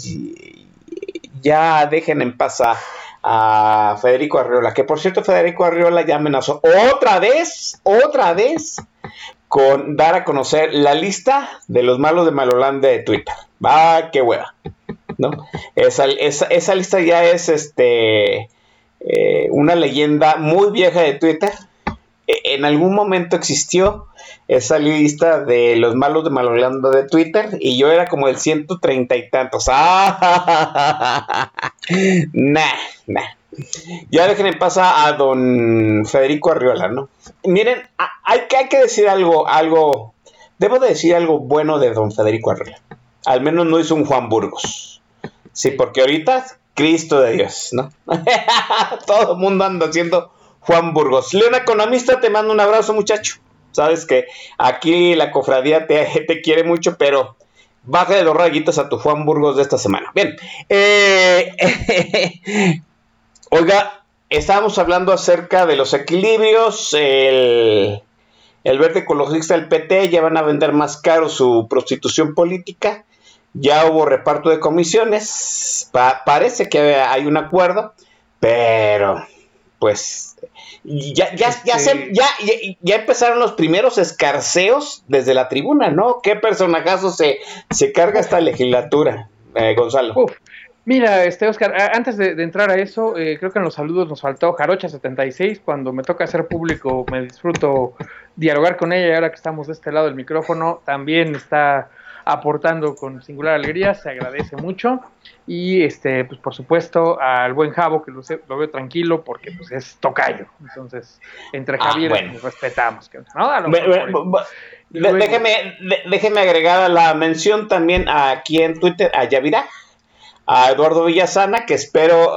ya dejen en paz a, a Federico Arriola. Que por cierto, Federico Arriola ya amenazó otra vez, otra vez, con dar a conocer la lista de los malos de Malolanda de Twitter. Va, qué hueva. ¿No? Esa, esa, esa lista ya es este eh, una leyenda muy vieja de Twitter. E- En algún momento existió esa lista de los malos de Malolanda de Twitter y yo era como el 130 y tantos. ¡Ah! nah, nah. Ya dejen en paz a don Federico Arriola, ¿no? Miren, hay que, hay que decir algo, algo, debo de decir algo bueno de don Federico Arriola. Al menos no hizo un Juan Burgos. Sí, porque ahorita, Cristo de Dios, ¿no? Todo el mundo anda haciendo Juan Burgos. León Economista, te mando un abrazo, muchacho. Sabes que aquí la cofradía te, quiere mucho, pero baja de los rayitos a tu Juan Burgos de esta semana. Bien. eh, oiga, estábamos hablando acerca de los equilibrios. El, verde ecologista del PT ya van a vender más caro su prostitución política. Ya hubo reparto de comisiones. Pa- parece que hay un acuerdo, pero pues ya, ya, ya, se- Este- ya, ya, ya empezaron los primeros escarceos desde la tribuna, ¿no? ¿Qué personajazo se, se carga esta legislatura, eh, Gonzalo? Uf, mira, este Oscar, antes de, de entrar a eso, eh, creo que en los saludos nos faltó Jarocha76. Cuando me toca hacer público, me disfruto dialogar con ella y ahora que estamos de este lado del micrófono, también está aportando con singular alegría, se agradece mucho. Y este, pues por supuesto, al buen Javo, que lo, sé- lo veo tranquilo porque pues es tocayo. Entonces, entre Ah, Javier bueno. nos respetamos. que- ¿no? Ve- Y luego- déjeme, de- déjeme agregar la mención también aquí en Twitter a Yavirá, a Eduardo Villasana, que espero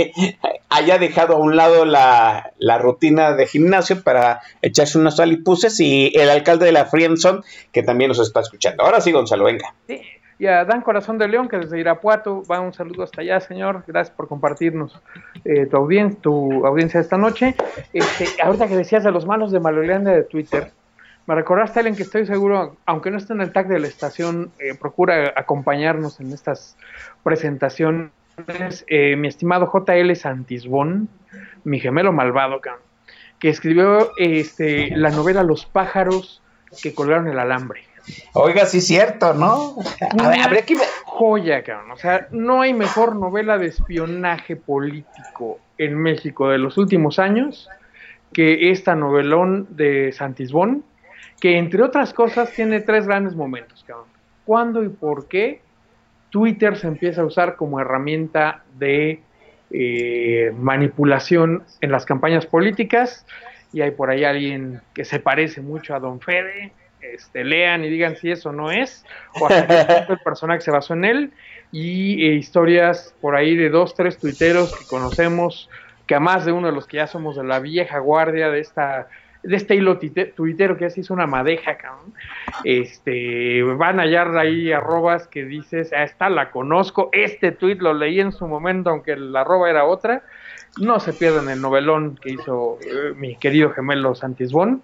haya dejado a un lado la, la rutina de gimnasio para echarse unos alipuses, y el alcalde de la Friendzone, que también nos está escuchando. Ahora sí, Gonzalo, venga. Sí, y a Dan Corazón de León, que desde Irapuato va un saludo hasta allá, señor. Gracias por compartirnos eh, tu, tu audiencia esta noche. Este, ahorita que decías de los malos de Maloleanda de Twitter, me recordaste, Ellen, que estoy seguro, aunque no esté en el tag de la estación, eh, procura acompañarnos en estas presentaciones. Eh, mi estimado JL Santisbón, mi gemelo malvado, que escribió este, la novela Los pájaros que colgaron el alambre. Oiga, sí es cierto, ¿no? A ver, habría que... joya, cabrón. O sea, no hay mejor novela de espionaje político en México de los últimos años que esta novelón de Santisbón, que entre otras cosas tiene tres grandes momentos, cabrón. ¿Cuándo y por qué Twitter se empieza a usar como herramienta de eh, manipulación en las campañas políticas? Y hay por ahí alguien que se parece mucho a Don Fede, este, lean y digan si eso no es, o hasta el personaje se basó en él, y eh, historias por ahí de dos, tres tuiteros que conocemos, que a más de uno de los que ya somos de la vieja guardia de esta de este hilo tuitero que ya se hizo una madeja, cabrón. Este, van a hallar ahí arrobas que dices, ah, esta la conozco, este tuit lo leí en su momento, aunque la arroba era otra. No se pierdan el novelón que hizo eh, mi querido gemelo Santisbón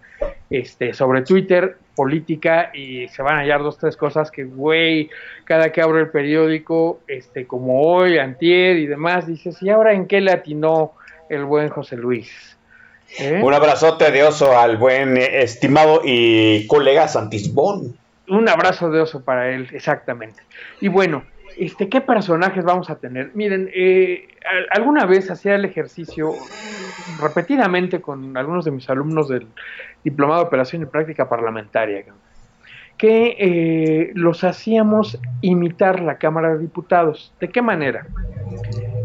este, sobre Twitter, política, y se van a hallar dos, tres cosas que, güey, cada que abro el periódico, este, como hoy, antier y demás, dices, ¿y ahora en qué le atinó el buen José Luis? ¿Eh? Un abrazote de oso al buen eh, estimado y colega Santisbón. Un abrazo de oso para él, exactamente. Y bueno, este, ¿qué personajes vamos a tener? Miren, eh, al- alguna vez hacía el ejercicio repetidamente con algunos de mis alumnos del Diplomado de Operación y Práctica Parlamentaria, que eh, los hacíamos imitar la Cámara de Diputados. ¿De qué manera?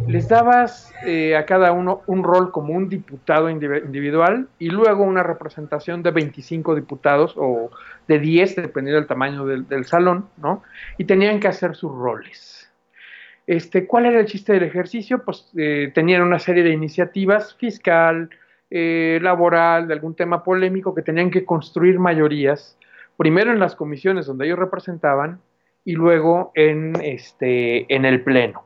Les dabas eh, a cada uno un rol como un diputado indivi- individual y luego una representación de 25 diputados o de 10, dependiendo del tamaño del, del salón, ¿no? Y tenían que hacer sus roles. Este, ¿Cuál era el chiste del ejercicio? Pues eh, tenían una serie de iniciativas fiscal, eh, laboral, de algún tema polémico que tenían que construir mayorías, primero en las comisiones donde ellos representaban y luego en, este, en el Pleno.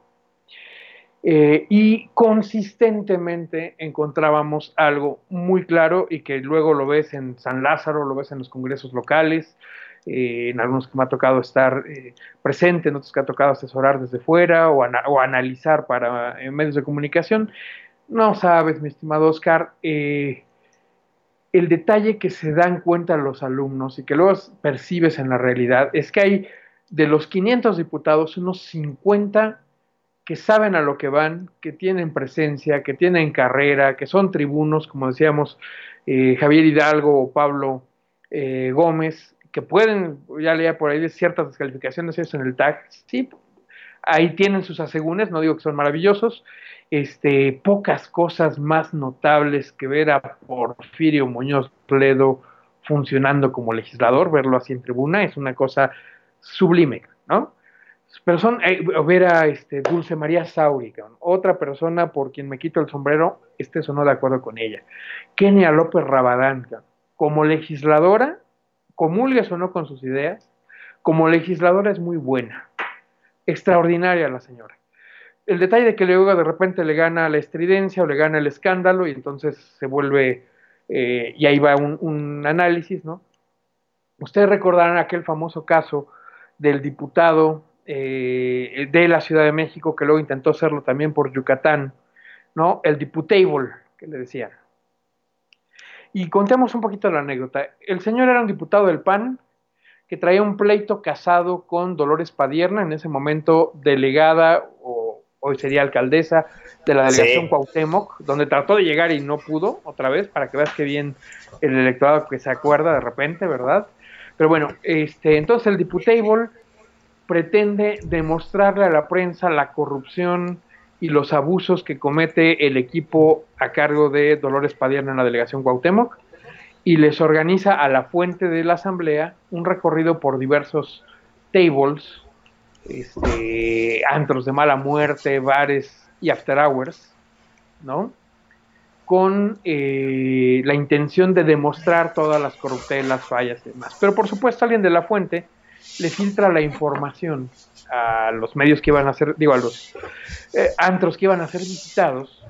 Eh, y consistentemente encontrábamos algo muy claro y que luego lo ves en San Lázaro, lo ves en los congresos locales, eh, en algunos que me ha tocado estar eh, presente, en otros que ha tocado asesorar desde fuera o, ana- o analizar para en medios de comunicación. No sabes, mi estimado Oscar, el detalle que se dan cuenta los alumnos y que luego percibes en la realidad es que hay de los 500 diputados unos 50 que saben a lo que van, que tienen presencia, que tienen carrera, que son tribunos, como decíamos eh, Javier Hidalgo o Pablo eh, Gómez, que pueden, ya leía por ahí ciertas descalificaciones en el TAG, sí, ahí tienen sus asegúnes, no digo que son maravillosos, este, pocas cosas más notables que ver a Porfirio Muñoz Pledo funcionando como legislador, verlo así en tribuna, es una cosa sublime, ¿no? Pero son, eh, ver a este, Dulce María Sauri, otra persona por quien me quito el sombrero, este eso no de acuerdo con ella. Kenia López Rabadán, como legisladora, comulgues o no con sus ideas, como legisladora es muy buena, extraordinaria la señora. El detalle de que luego de repente le gana la estridencia o le gana el escándalo y entonces se vuelve, eh, y ahí va un análisis, ¿no? Ustedes recordarán aquel famoso caso del diputado eh, de la Ciudad de México que luego intentó hacerlo también por Yucatán, ¿no? El diputable, que le decían. Y contemos un poquito la anécdota. El señor era un diputado del PAN que traía un pleito casado con Dolores Padierna, en ese momento delegada o hoy sería alcaldesa de la delegación Sí. Cuauhtémoc, donde trató de llegar y no pudo, otra vez, para que veas que bien el electorado que se acuerda de repente, ¿verdad? Pero bueno, este, entonces el diputable pretende demostrarle a la prensa la corrupción y los abusos que comete el equipo a cargo de Dolores Padierna en la delegación Cuauhtémoc y les organiza a la fuente de la asamblea un recorrido por diversos tables, este, antros de mala muerte, bares y after hours, ¿no? Con eh, la intención de demostrar todas las corruptelas, fallas y demás. Pero por supuesto alguien de la fuente le filtra la información a los medios que iban a ser, digo, a los eh, antros que iban a ser visitados.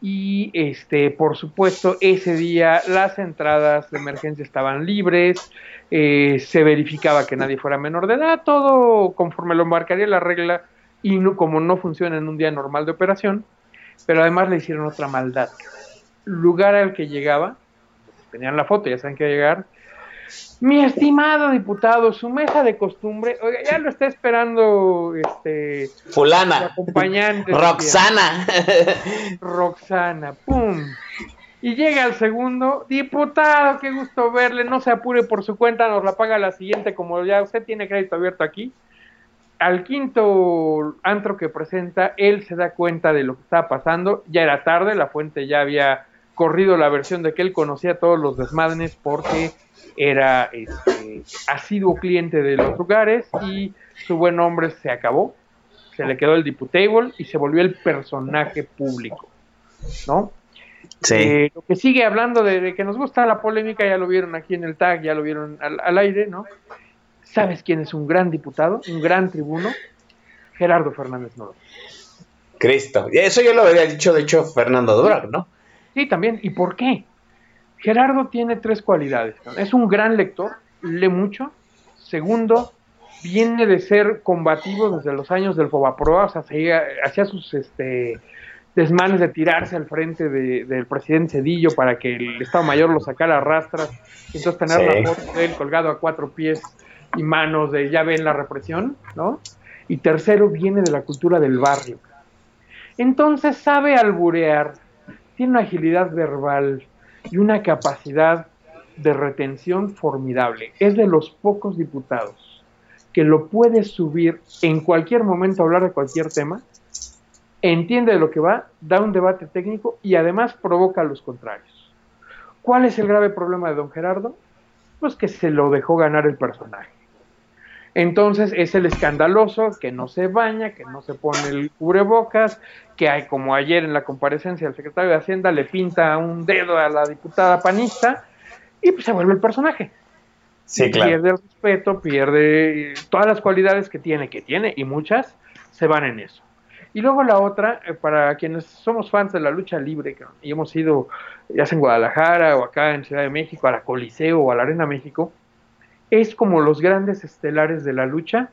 Y este, por supuesto, ese día las entradas de emergencia estaban libres, eh, se verificaba que nadie fuera menor de edad, todo conforme lo marcaría la regla, y no, como no funciona en un día normal de operación, pero además le hicieron otra maldad. Lugar al que llegaba, tenían la foto, ya saben que llegar, mi estimado diputado, su mesa de costumbre, oiga, ya lo está esperando este Fulana. acompañante. Roxana. Roxana, pum. Y llega el segundo, diputado, qué gusto verle, no se apure por su cuenta, nos la paga la siguiente, como ya usted tiene crédito abierto aquí. Al quinto antro que presenta, él se da cuenta de lo que estaba pasando, ya era tarde, la fuente ya había corrido la versión de que él conocía todos los desmadres porque era este, asiduo cliente de los lugares y su buen nombre se acabó, se le quedó el diputable y se volvió el personaje público, ¿no? Sí. Eh, lo que sigue hablando de, de que nos gusta la polémica, ya lo vieron aquí en el tag, ya lo vieron al, al aire, ¿no? ¿Sabes quién es un gran diputado, un gran tribuno? Gerardo Fernández Noroña. Cristo. Y eso ya lo había dicho, de hecho, Fernando Durán, ¿no? Sí, también. ¿Y por qué? Gerardo tiene tres cualidades. ¿no? Es un gran lector, lee mucho. Segundo, viene de ser combativo desde los años del Fobaproa, o sea, hacía sus este, desmanes de tirarse al frente de- del presidente Cedillo para que el Estado Mayor lo sacara a rastras. Entonces tener Sí. la foto de él colgado a cuatro pies y manos de ya ven la represión, ¿no? Y tercero, viene de la cultura del barrio. Entonces sabe alburear, tiene una agilidad verbal y una capacidad de retención formidable. Es de los pocos diputados que lo puede subir en cualquier momento a hablar de cualquier tema, entiende de lo que va, da un debate técnico y además provoca a los contrarios. ¿Cuál es el grave problema de don Gerardo? Pues que se lo dejó ganar el personaje. Entonces es el escandaloso que no se baña, que no se pone el cubrebocas, que hay como ayer en la comparecencia del secretario de Hacienda le pinta un dedo a la diputada panista y pues se vuelve el personaje. Sí, claro. Pierde el respeto, pierde eh, todas las cualidades que tiene, que tiene, y muchas se van en eso. Y luego la otra, eh, para quienes somos fans de la lucha libre, y hemos ido ya sea en Guadalajara o acá en Ciudad de México, a la Coliseo o a la Arena México, es como los grandes estelares de la lucha.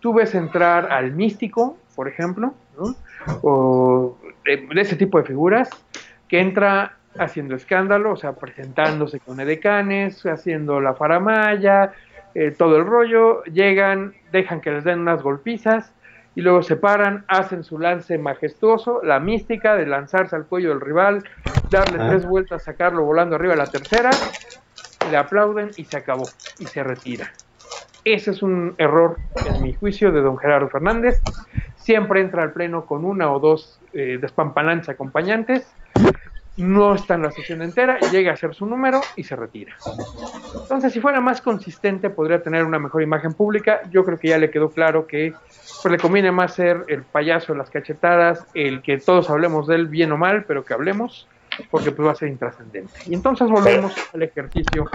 Tú ves entrar al místico, por ejemplo, ¿no? o de, de ese tipo de figuras, que entra haciendo escándalo, o sea, presentándose con edecanes, haciendo la faramaya, eh, todo el rollo, llegan, dejan que les den unas golpizas y luego se paran, hacen su lance majestuoso, la mística de lanzarse al cuello del rival, darle Ah. tres vueltas, sacarlo volando arriba a la tercera, le aplauden y se acabó, y se retira. Ese es un error, en mi juicio, de don Gerardo Fernández. Siempre entra al pleno con una o dos eh, acompañantes, no está en la sesión entera, llega a hacer su número y se retira. Entonces, si fuera más consistente, podría tener una mejor imagen pública. Yo creo que ya le quedó claro que pues, le conviene más ser el payaso de las cachetadas, el que todos hablemos de él bien o mal, pero que hablemos, porque pues va a ser intrascendente. Y entonces volvemos al ejercicio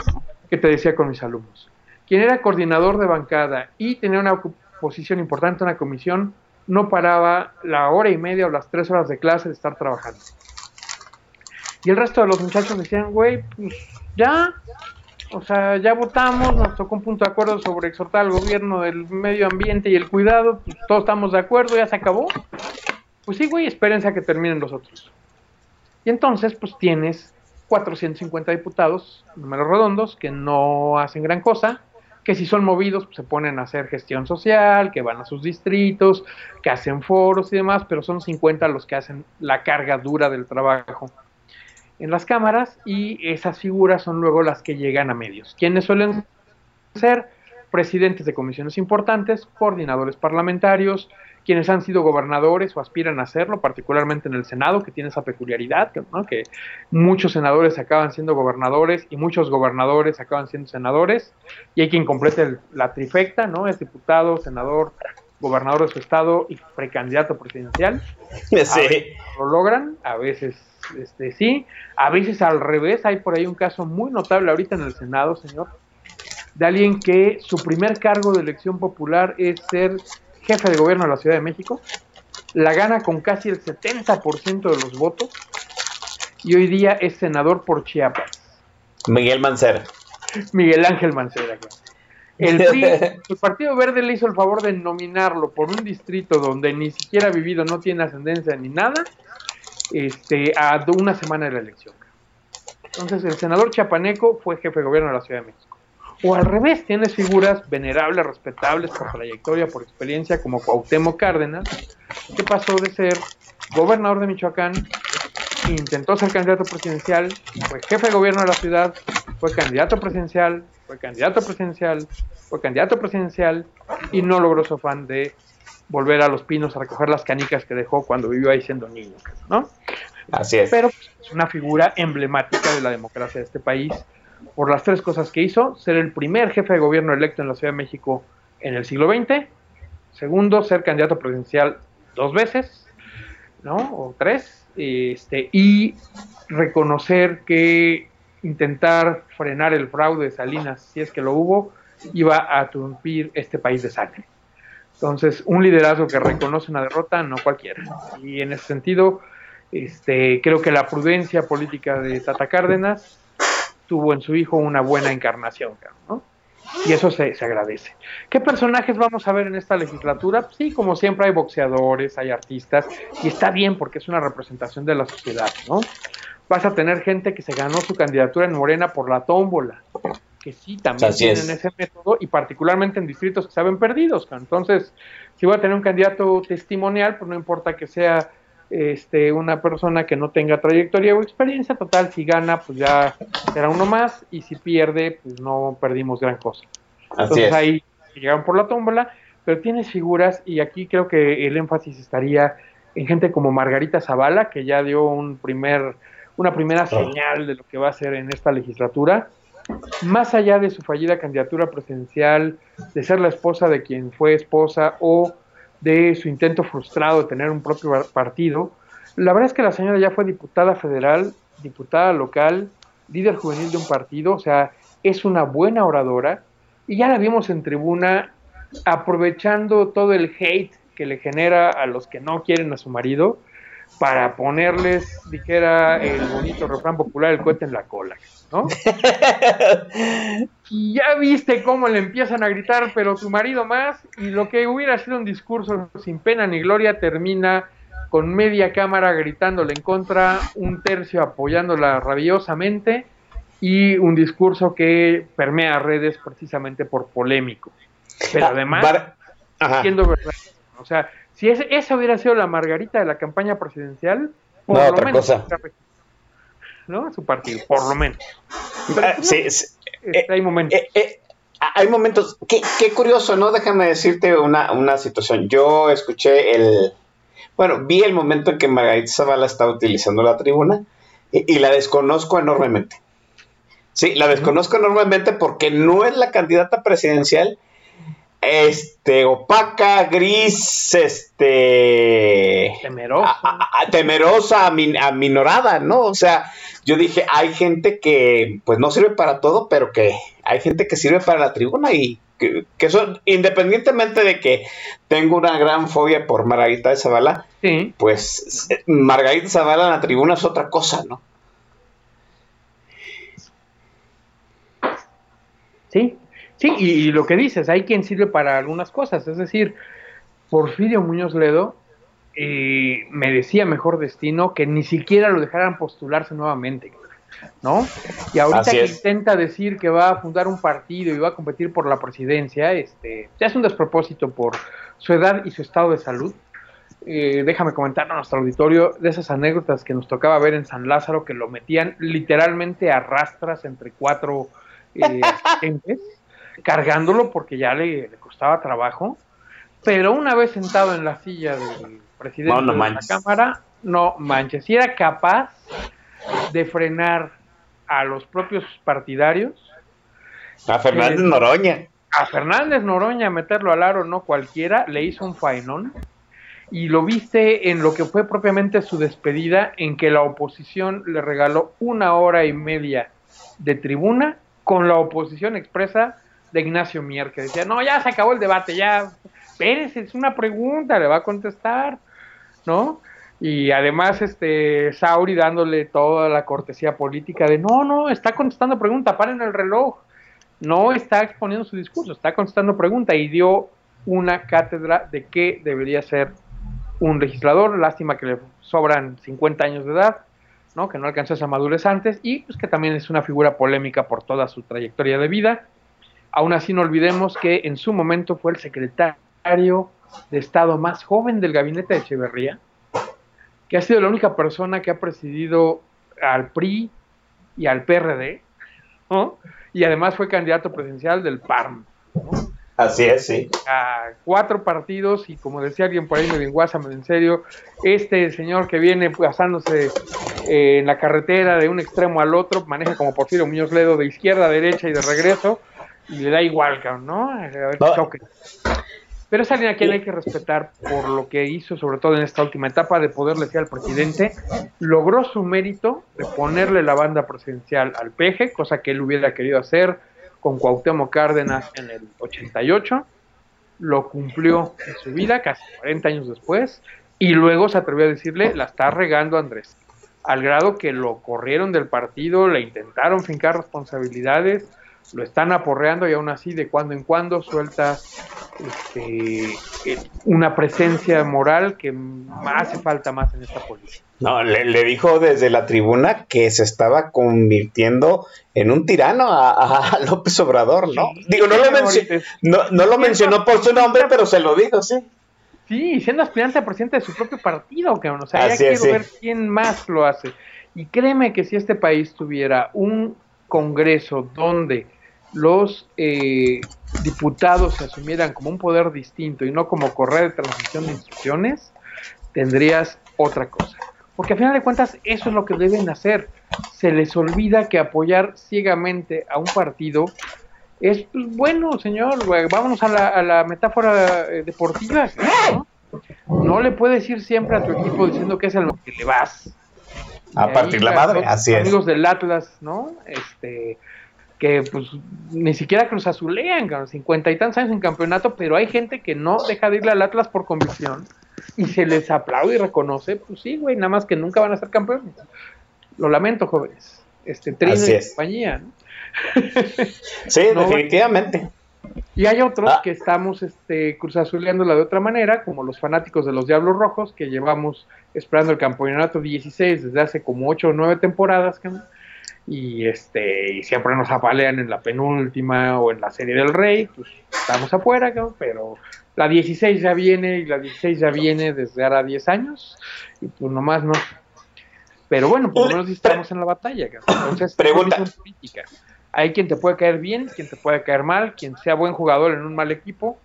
que te decía con mis alumnos. Quien era coordinador de bancada y tenía una posición importante en la comisión, no paraba la hora y media o las tres horas de clase de estar trabajando. Y el resto de los muchachos decían, güey, pues ya, o sea, ya votamos, nos tocó un punto de acuerdo sobre exhortar al gobierno del medio ambiente y el cuidado, pues todos estamos de acuerdo, ya se acabó. Pues sí, güey, espérense a que terminen los otros. Y entonces, pues tienes 450 diputados, números redondos, que no hacen gran cosa, que si son movidos, pues se ponen a hacer gestión social, que van a sus distritos, que hacen foros y demás, pero son 50 los que hacen la carga dura del trabajo en las cámaras y esas figuras son luego las que llegan a medios. ¿Quiénes suelen ser? Presidentes de comisiones importantes, coordinadores parlamentarios, quienes han sido gobernadores o aspiran a serlo, particularmente en el Senado, que tiene esa peculiaridad, que, ¿no? que muchos senadores acaban siendo gobernadores y muchos gobernadores acaban siendo senadores, y hay quien complete el- la trifecta, ¿no? Es diputado, senador, gobernador de su estado y precandidato presidencial. A veces Sí. lo logran, a veces este, sí, a veces al revés. Hay por ahí un caso muy notable ahorita en el Senado, señor, de alguien que su primer cargo de elección popular es ser jefe de gobierno de la Ciudad de México, la gana con casi el 70% de los votos y hoy día es senador por Chiapas. Miguel Mancera. Miguel Ángel Mancera. claro. El PRI, el Partido Verde le hizo el favor de nominarlo por un distrito donde ni siquiera ha vivido, no tiene ascendencia ni nada, este, a una semana de la elección. Entonces, el senador Chapaneco fue jefe de gobierno de la Ciudad de México. O al revés, tienes figuras venerables, respetables por trayectoria, por experiencia, como Cuauhtémoc Cárdenas, que pasó de ser gobernador de Michoacán intentó ser candidato presidencial, fue jefe de gobierno de la ciudad, fue candidato presidencial, fue candidato presidencial, fue candidato presidencial y no logró su afán de volver a los pinos a recoger las canicas que dejó cuando vivió ahí siendo niño, ¿no? Así es. Pero pues, es una figura emblemática de la democracia de este país por las tres cosas que hizo, ser el primer jefe de gobierno electo en la Ciudad de México en el siglo XX, segundo, ser candidato presidencial dos veces, ¿no? O tres, este, y reconocer que intentar frenar el fraude de Salinas, si es que lo hubo, iba a tumpir este país de sangre. Entonces, un liderazgo que reconoce una derrota, no cualquiera. Y en ese sentido, este, creo que la prudencia política de Tata Cárdenas tuvo en su hijo una buena encarnación, ¿no? Y eso se, se agradece. ¿Qué personajes vamos a ver en esta legislatura? Sí, como siempre hay boxeadores, hay artistas, y está bien porque es una representación de la sociedad, ¿no? Vas a tener gente que se ganó su candidatura en Morena por la tómbola, que sí, también Así tienen es. ese método, y particularmente en distritos que se ven perdidos. Entonces, si voy a tener un candidato testimonial, pues no importa que sea este, una persona que no tenga trayectoria o experiencia, total, si gana, pues ya será uno más, y si pierde, pues no perdimos gran cosa. Así Entonces es. ahí llegaron por la tómbola, pero tienes figuras, y aquí creo que el énfasis estaría en gente como Margarita Zavala, que ya dio un primer, una primera señal de lo que va a hacer en esta legislatura. Más allá de su fallida candidatura presidencial, de ser la esposa de quien fue esposa o de su intento frustrado de tener un propio partido, la verdad es que la señora ya fue diputada federal, diputada local, líder juvenil de un partido, o sea, es una buena oradora. Y ya la vimos en tribuna aprovechando todo el hate que le genera a los que no quieren a su marido para ponerles, dijera el bonito refrán popular, el cohete en la cola, ¿no? Y ya viste cómo le empiezan a gritar, pero tu marido más, y lo que hubiera sido un discurso sin pena ni gloria termina con media cámara gritándole en contra, un tercio apoyándola rabiosamente y un discurso que permea redes precisamente por polémico. Pero Ah, además, Bar- siendo verdad, o sea, si ese- esa hubiera sido la margarita de la campaña presidencial, por No, lo otra menos, cosa. ¿No? Su partido, por lo menos. Pero, Ah, sí, sí. este, hay momentos. Eh, eh, hay momentos, qué, qué curioso, ¿no? Déjame decirte una, una situación. Yo escuché el, bueno, vi el momento en que Margarita Zavala estaba utilizando la tribuna y, y la desconozco enormemente. Sí, la desconozco enormemente porque no es la candidata presidencial, este, opaca, gris, este, a- a- temerosa, amin- aminorada, ¿no? O sea, yo dije, hay gente que pues no sirve para todo, pero que hay gente que sirve para la tribuna y que, que son, independientemente de que tengo una gran fobia por Margarita de Zavala, Sí, pues Margarita Zavala en la tribuna es otra cosa, ¿no? sí, sí, y, y lo que dices, hay quien sirve para algunas cosas, es decir, Porfirio Muñoz Ledo eh, merecía mejor destino que ni siquiera lo dejaran postularse nuevamente, ¿no? Y ahorita que intenta decir que va a fundar un partido y va a competir por la presidencia, este, ya es un despropósito por su edad y su estado de salud. Eh, déjame comentar a nuestro auditorio de esas anécdotas que nos tocaba ver en San Lázaro, que lo metían literalmente a rastras entre cuatro eh, asistentes, cargándolo porque ya le, le costaba trabajo. Pero una vez sentado en la silla del presidente No, no de la. Cámara, no manches, si era capaz de frenar a los propios partidarios, A Fernández Sí. Noroña. a Fernández Noroña meterlo al aro no cualquiera, le hizo un faenón y lo viste en lo que fue propiamente su despedida, en que la oposición le regaló una hora y media de tribuna con la oposición expresa de Ignacio Mier, que decía, no, ya se acabó el debate, ya, espérese, es una pregunta, le va a contestar, ¿no? Y además, este, Sauri dándole toda la cortesía política de, no, no, está contestando pregunta, paren el reloj, no está exponiendo su discurso, está contestando pregunta y dio una cátedra de qué debería ser un legislador, lástima que le sobran 50 años de edad, ¿no? que no alcanzó esa madurez antes y pues que también es una figura polémica por toda su trayectoria de vida. Aún así no olvidemos que en su momento fue el secretario de Estado más joven del gabinete de Echeverría, que ha sido la única persona que ha presidido al PRI y al PRD, ¿no? Y además fue candidato presidencial del PARM, ¿no? Así es, sí. a cuatro partidos y como decía alguien por ahí en WhatsApp, en serio, este señor que viene pasándose eh, en la carretera de un extremo al otro, maneja como Porfirio Muñoz Ledo de izquierda a derecha y de regreso y le da igual, ¿no? A ver, No. choque. Pero es alguien a quien hay que respetar por lo que hizo, sobre todo en esta última etapa, de poderle decir al presidente, logró su mérito de ponerle la banda presidencial al peje, cosa que él hubiera querido hacer con Cuauhtémoc Cárdenas en el 88, lo cumplió en su vida, casi 40 años después, y luego se atrevió a decirle, la está regando Andrés, al grado que lo corrieron del partido, le intentaron fincar responsabilidades, lo están aporreando y aún así de cuando en cuando suelta este, eh, una presencia moral que más hace falta más en esta política. No, le, le dijo desde la tribuna que se estaba convirtiendo en un tirano a, a López Obrador, ¿no? Digo, no lo, no, no lo mencionó por su nombre, pero se lo dijo, sí. Sí, siendo aspirante a presidente de su propio partido, cabrón. O sea, ya Así quiero es, sí. ver quién más lo hace. Y créeme que si este país tuviera un congreso donde los eh, diputados se asumieran como un poder distinto y no como correa de transmisión de instrucciones, tendrías otra cosa. Porque a final de cuentas eso es lo que deben hacer. Se les olvida que apoyar ciegamente a un partido es pues, bueno, señor, güey, vámonos a la, a la metáfora eh, deportiva. ¿no? no le puedes ir siempre a tu equipo diciendo que es el que le vas. A partir la a madre, así es. Amigos del Atlas, ¿no? Este, que pues ni siquiera Cruz Azulean, cincuenta y tantos años en campeonato, pero hay gente que no deja de irle al Atlas por convicción y se les aplaude y reconoce, pues sí, güey, nada más que nunca van a ser campeones. Lo lamento, jóvenes. Este, Trino y compañía, ¿no? Sí, No, definitivamente. Y hay otros Ah. que estamos este, cruzazuleándola de otra manera, como los fanáticos de los Diablos Rojos, que llevamos esperando el campeonato 16 desde hace como 8 o 9 temporadas. Y este y siempre nos apalean en la penúltima o en la serie del Rey, pues estamos afuera, cabrón, pero la 16 ya viene y la 16 ya viene desde ahora 10 años, y pues nomás no. Pero bueno, por lo menos sí estamos en la batalla, cabrón. Entonces, Pregunta. política. Hay quien te puede caer bien, quien te puede caer mal, quien sea buen jugador en un mal equipo.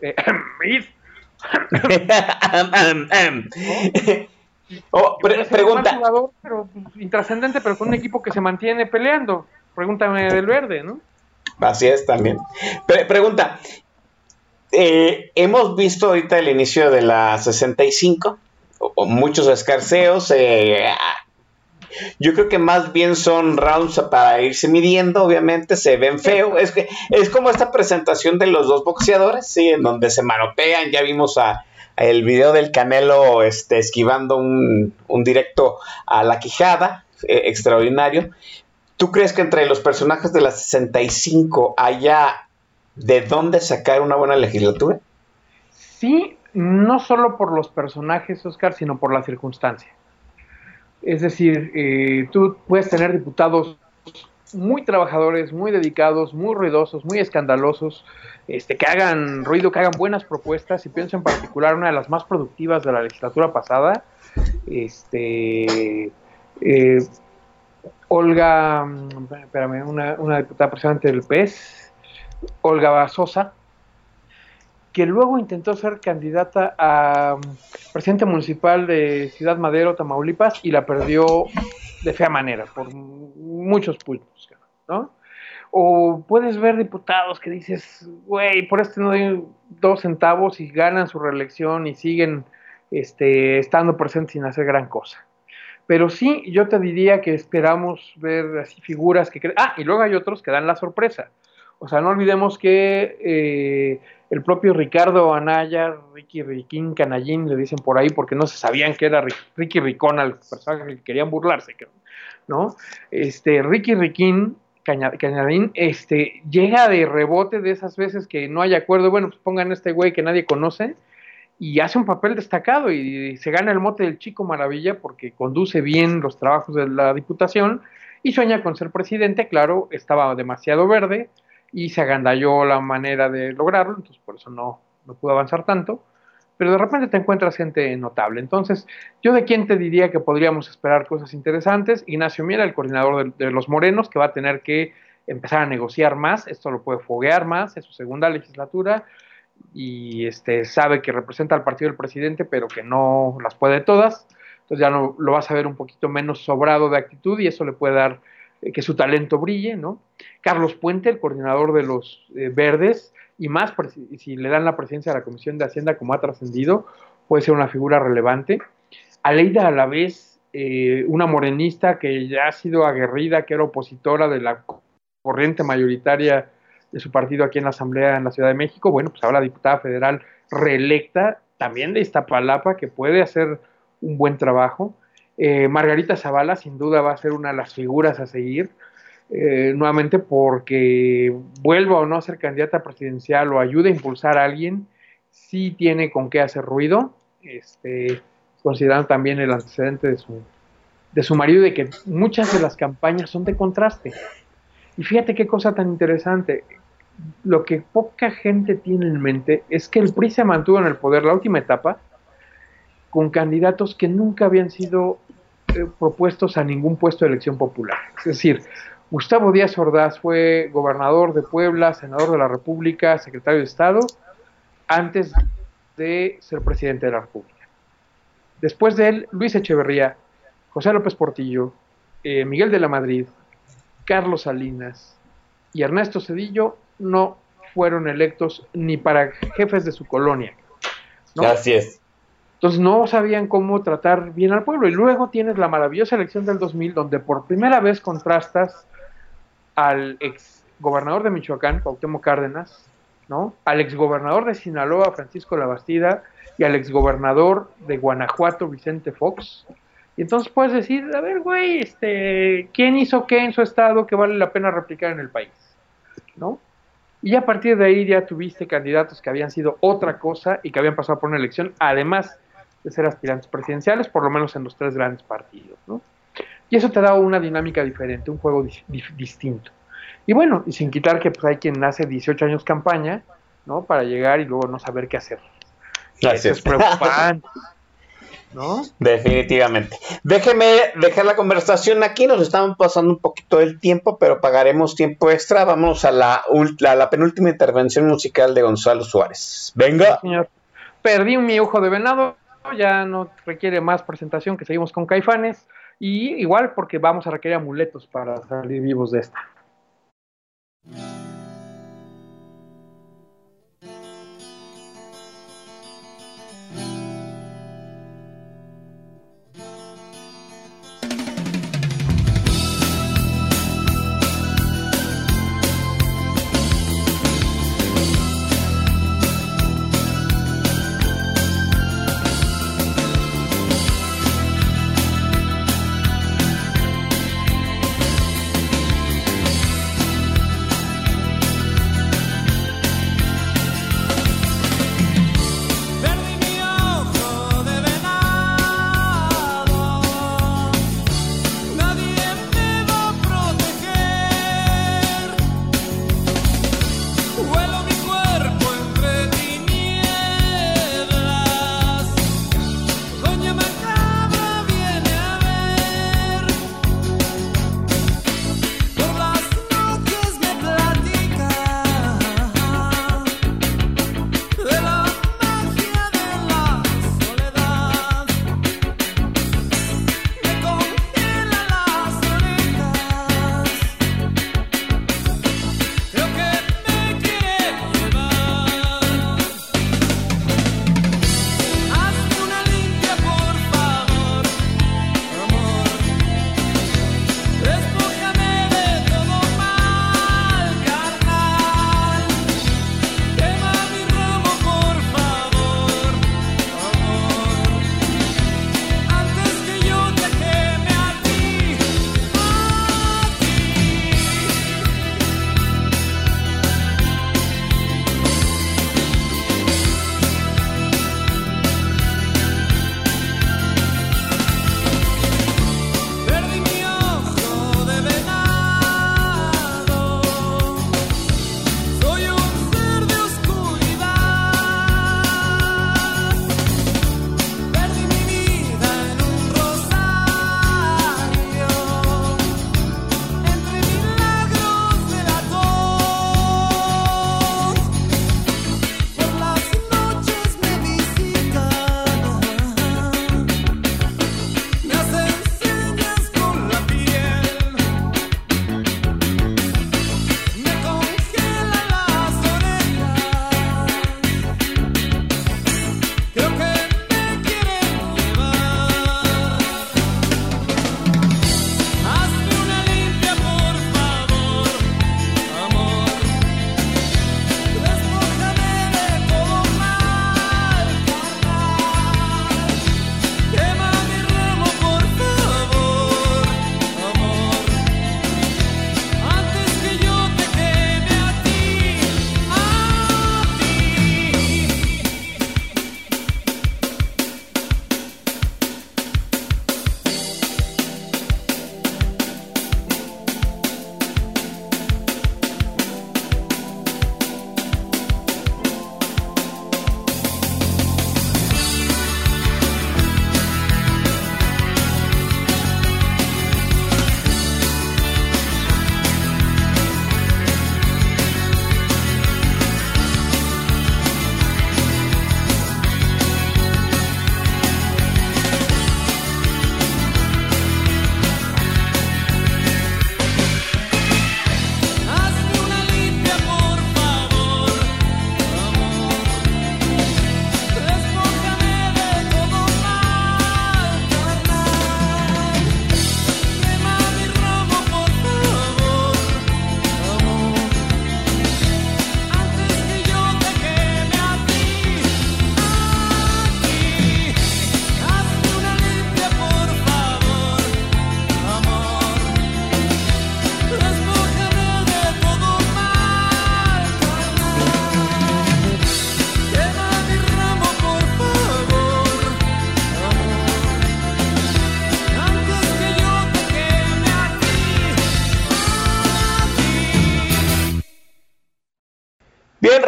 Eh, Oh, pre- un pregunta. jugador, pero intrascendente, pero con un equipo que se mantiene peleando. Pregúntame del verde, ¿no? Así es también. Pre- pregunta. Eh, hemos visto ahorita el inicio de la 65, o, o muchos escarceos. eh, yo creo que más bien son rounds para irse midiendo, obviamente, se ven feo. Es, que, es como esta presentación de los dos boxeadores, sí, en donde se manotean. Ya vimos a el video del Canelo este, esquivando un, directo a la quijada, eh, extraordinario. ¿Tú crees que entre los personajes de la 65 haya de dónde sacar una buena legislatura? Sí, no solo por los personajes, Oscar, sino por la circunstancia. Es decir, eh, tú puedes tener diputados muy trabajadores, muy dedicados, muy ruidosos, muy escandalosos, este, que hagan ruido, que hagan buenas propuestas, y pienso en particular una de las más productivas de la legislatura pasada, este, eh, Olga, mm, espérame, una, una diputada presidente del PES, Olga Sosa, que luego intentó ser candidata a mm, presidente municipal de Ciudad Madero, Tamaulipas, y la perdió de fea manera, por muchos puntos, ¿no? O puedes ver diputados que dices, güey, por este no doy dos centavos y ganan su reelección y siguen este, estando presentes sin hacer gran cosa. Pero sí, yo te diría que esperamos ver así figuras que... Ah, y luego hay otros que dan la sorpresa. O sea, no olvidemos que eh, el propio Ricardo Anaya, Ricky Riquín, Canallín, le dicen por ahí, porque no se sabían que era Ri- Ricky Ricón al personaje que querían burlarse, ¿no? Este, Ricky Riquín, Caña- Canallín, este, llega de rebote de esas veces que no hay acuerdo, bueno, pues pongan este güey que nadie conoce, y hace un papel destacado y se gana el mote del chico maravilla porque conduce bien los trabajos de la diputación y sueña con ser presidente, claro, estaba demasiado verde y se agandalló la manera de lograrlo, entonces por eso no pudo avanzar tanto, pero de repente te encuentras gente notable. Entonces, yo de quién te diría que podríamos esperar cosas interesantes. Ignacio Miera, el coordinador de, los Morenos, que va a tener que empezar a negociar más, esto lo puede foguear más, es su segunda legislatura y este sabe que representa al partido del presidente, pero que no las puede todas. Entonces ya no, lo vas a ver un poquito menos sobrado de actitud y eso le puede dar eh, que su talento brille, ¿no? Carlos Puente, el coordinador de los eh, verdes, y más si le dan la presidencia de la Comisión de Hacienda como ha trascendido, puede ser una figura relevante. Aleida a la vez, eh, una morenista que ya ha sido aguerrida, que era opositora de la corriente mayoritaria de su partido aquí en la Asamblea en la Ciudad de México, bueno, pues ahora diputada federal reelecta, también de Iztapalapa, que puede hacer un buen trabajo. Eh, Margarita Zavala sin duda va a ser una de las figuras a seguir, eh, nuevamente porque vuelva o no a ser candidata presidencial o ayude a impulsar a alguien, sí tiene con qué hacer ruido, este, considerando también el antecedente de su, de su marido, de que muchas de las campañas son de contraste. Y fíjate qué cosa tan interesante. Lo que poca gente tiene en mente es que el PRI se mantuvo en el poder la última etapa con candidatos que nunca habían sido eh, propuestos a ningún puesto de elección popular. Es decir, Gustavo Díaz Ordaz fue gobernador de Puebla, senador de la República, secretario de Estado, antes de ser presidente de la República. Después de él, Luis Echeverría, José López Portillo, eh, Miguel de la Madrid, Carlos Salinas y Ernesto Cedillo no fueron electos ni para jefes de su colonia. ¿no? Así es. Entonces no sabían cómo tratar bien al pueblo. Y luego tienes la maravillosa elección del 2000, donde por primera vez contrastas al ex gobernador de Michoacán, Cuauhtémoc Cárdenas, ¿no? Al ex gobernador de Sinaloa, Francisco Labastida, y al ex gobernador de Guanajuato, Vicente Fox. Y entonces puedes decir, a ver, güey, este, ¿quién hizo qué en su estado que vale la pena replicar en el país? ¿No? Y a partir de ahí ya tuviste candidatos que habían sido otra cosa y que habían pasado por una elección, además de ser aspirantes presidenciales, por lo menos en los tres grandes partidos, ¿no? Y eso te da una dinámica diferente, un juego distinto. Y bueno, y sin quitar que pues, hay quien hace 18 años campaña, ¿no? Para llegar y luego no saber qué hacer. Eso es. preocupante, ¿no? Definitivamente. Déjeme dejar la conversación aquí. Nos estamos pasando un poquito del tiempo, pero pagaremos tiempo extra. Vamos a la, a la penúltima intervención musical de Gonzalo Suárez. Venga. Señor, perdí mi ojo de venado, ya no requiere más presentación que seguimos con Caifanes. Y igual porque vamos a requerir amuletos para salir vivos de esta.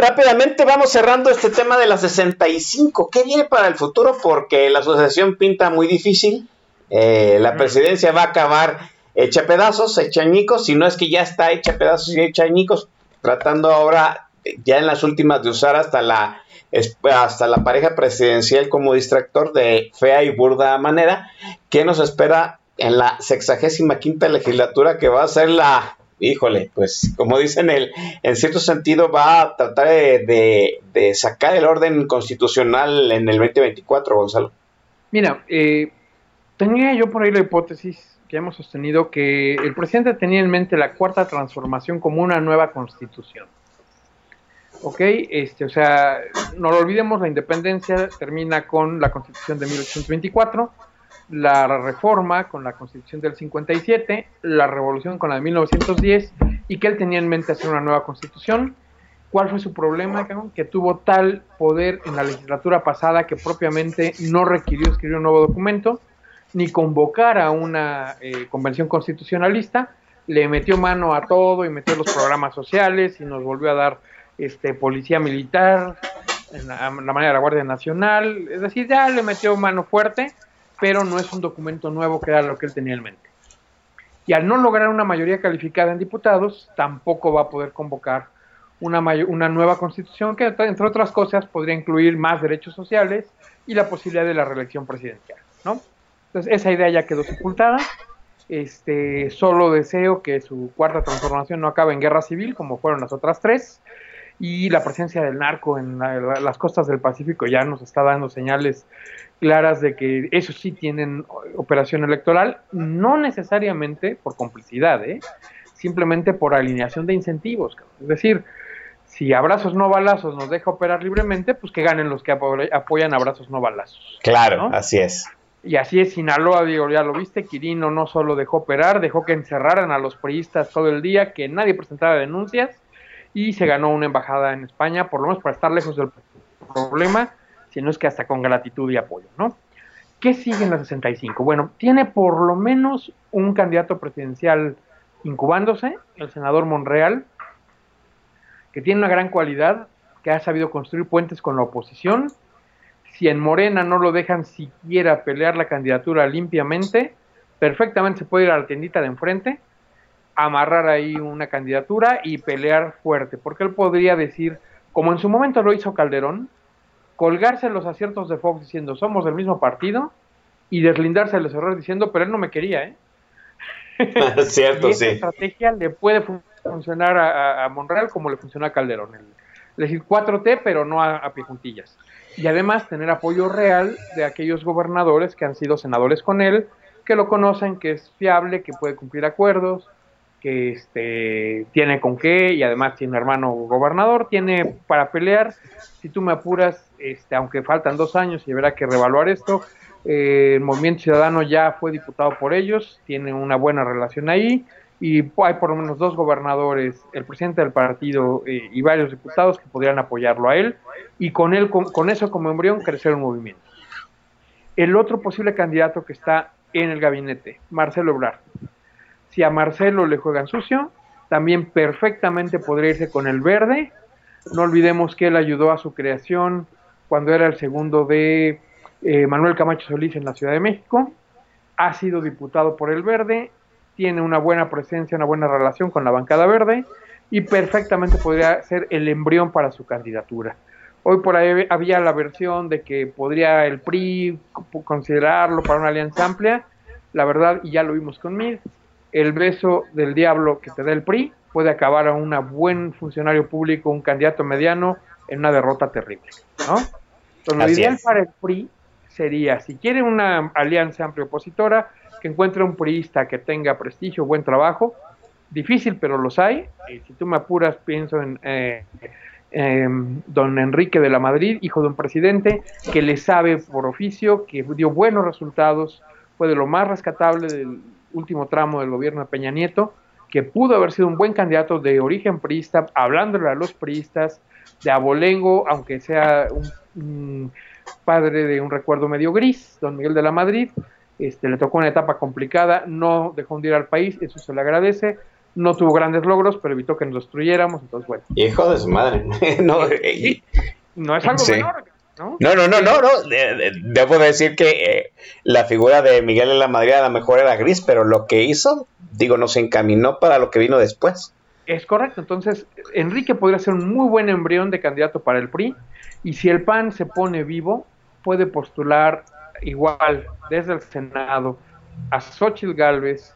Rápidamente vamos cerrando este tema de la 65. ¿Qué viene para el futuro? Porque la asociación pinta muy difícil. Eh, la presidencia va a acabar hecha pedazos, hecha añicos, si no es que ya está hecha pedazos y hecha añicos, tratando ahora eh, ya en las últimas de usar hasta la hasta la pareja presidencial como distractor de fea y burda manera. ¿Qué nos espera en la sexagésima quinta legislatura que va a ser la híjole, pues como dicen, el, en cierto sentido va a tratar de, de, sacar el orden constitucional en el 2024, Gonzalo. Mira, eh, tenía yo por ahí la hipótesis que hemos sostenido que el presidente tenía en mente la cuarta transformación como una nueva constitución. ¿Ok? Este, o sea, no lo olvidemos, la independencia termina con la constitución de 1824 la reforma con la constitución del 57, la revolución con la de 1910 y que él tenía en mente hacer una nueva constitución. ¿Cuál fue su problema? Que tuvo tal poder en la legislatura pasada que propiamente no requirió escribir un nuevo documento ni convocar a una eh, convención constitucionalista, le metió mano a todo y metió los programas sociales y nos volvió a dar este policía militar, en la, la manera de la Guardia Nacional, es decir, ya le metió mano fuerte pero no es un documento nuevo que era lo que él tenía en mente. Y al no lograr una mayoría calificada en diputados, tampoco va a poder convocar una, una nueva constitución que, entre otras cosas, podría incluir más derechos sociales y la posibilidad de la reelección presidencial. ¿no? Entonces, esa idea ya quedó sepultada. Este, solo deseo que su cuarta transformación no acabe en guerra civil, como fueron las otras tres, y la presencia del narco en las costas del Pacífico ya nos está dando señales claras de que eso sí tienen operación electoral, no necesariamente por complicidad, ¿eh? simplemente por alineación de incentivos. Es decir, si abrazos no balazos nos deja operar libremente, pues que ganen los que apoyan abrazos no balazos. Claro, así es. Y así es Sinaloa, digo, ya lo viste, Quirino no solo dejó operar, dejó que encerraran a los priistas todo el día, que nadie presentara denuncias, y se ganó una embajada en España, por lo menos para estar lejos del problema, sino es que hasta con gratitud y apoyo, ¿no? ¿Qué sigue en la 65? Bueno, tiene por lo menos un candidato presidencial incubándose, el senador Monreal, que tiene una gran cualidad, que ha sabido construir puentes con la oposición. Si en Morena no lo dejan siquiera pelear la candidatura limpiamente, perfectamente se puede ir a la tiendita de enfrente, amarrar ahí una candidatura y pelear fuerte, porque él podría decir, como en su momento lo hizo Calderón, colgarse los aciertos de Fox diciendo somos del mismo partido y deslindarse de los errores diciendo pero él no me quería, ¿eh? Cierto, y esa sí. estrategia le puede funcionar a, a, Monreal como le funcionó a Calderón. El, es decir, 4T, pero no a, a pie juntillas. Y además tener apoyo real de aquellos gobernadores que han sido senadores con él, que lo conocen, que es fiable, que puede cumplir acuerdos, que este, tiene con qué y además tiene hermano gobernador, tiene para pelear. Si tú me apuras, este, aunque faltan dos años y habrá que revaluar esto, eh, el Movimiento Ciudadano ya fue diputado por ellos, tiene una buena relación ahí y hay por lo menos dos gobernadores, el presidente del partido eh, y varios diputados que podrían apoyarlo a él y con él, con, eso como embrión, crecer un movimiento. El otro posible candidato que está en el gabinete, Marcelo Ebrard. Si a Marcelo le juegan sucio, también perfectamente podría irse con el verde. No olvidemos que él ayudó a su creación cuando era el segundo de eh, Manuel Camacho Solís en la Ciudad de México. Ha sido diputado por el verde, tiene una buena presencia, una buena relación con la bancada verde y perfectamente podría ser el embrión para su candidatura. Hoy por ahí había la versión de que podría el PRI considerarlo para una alianza amplia. La verdad, y ya lo vimos con Mid, el beso del diablo que te da el PRI puede acabar a un buen funcionario público, un candidato mediano, en una derrota terrible. ¿no? Entonces, lo ideal es. para el PRI sería, si quiere una alianza amplia opositora, que encuentre un priista que tenga prestigio, buen trabajo, difícil, pero los hay. Y si tú me apuras, pienso en eh, eh, don Enrique de la Madrid, hijo de un presidente que le sabe por oficio, que dio buenos resultados, fue de lo más rescatable del último tramo del gobierno de Peña Nieto, que pudo haber sido un buen candidato de origen priista, hablándole a los priistas, de abolengo, aunque sea un, un, padre de un recuerdo medio gris, don Miguel de la Madrid, este, le tocó una etapa complicada, no dejó hundir al país, eso se le agradece, No tuvo grandes logros, pero evitó que nos destruyéramos, entonces bueno. Hijo de su madre. no, Sí, no es algo Sí. menor, ¿no? no, no, no, no, no. de- de- debo decir que eh, la figura de Miguel en la Madrid a lo mejor era gris, pero lo que hizo, digo, nos encaminó para lo que vino después. Es correcto, entonces Enrique podría ser un muy buen embrión de candidato para el PRI y si el PAN se pone vivo, puede postular igual desde el Senado a Xochitl Galvez,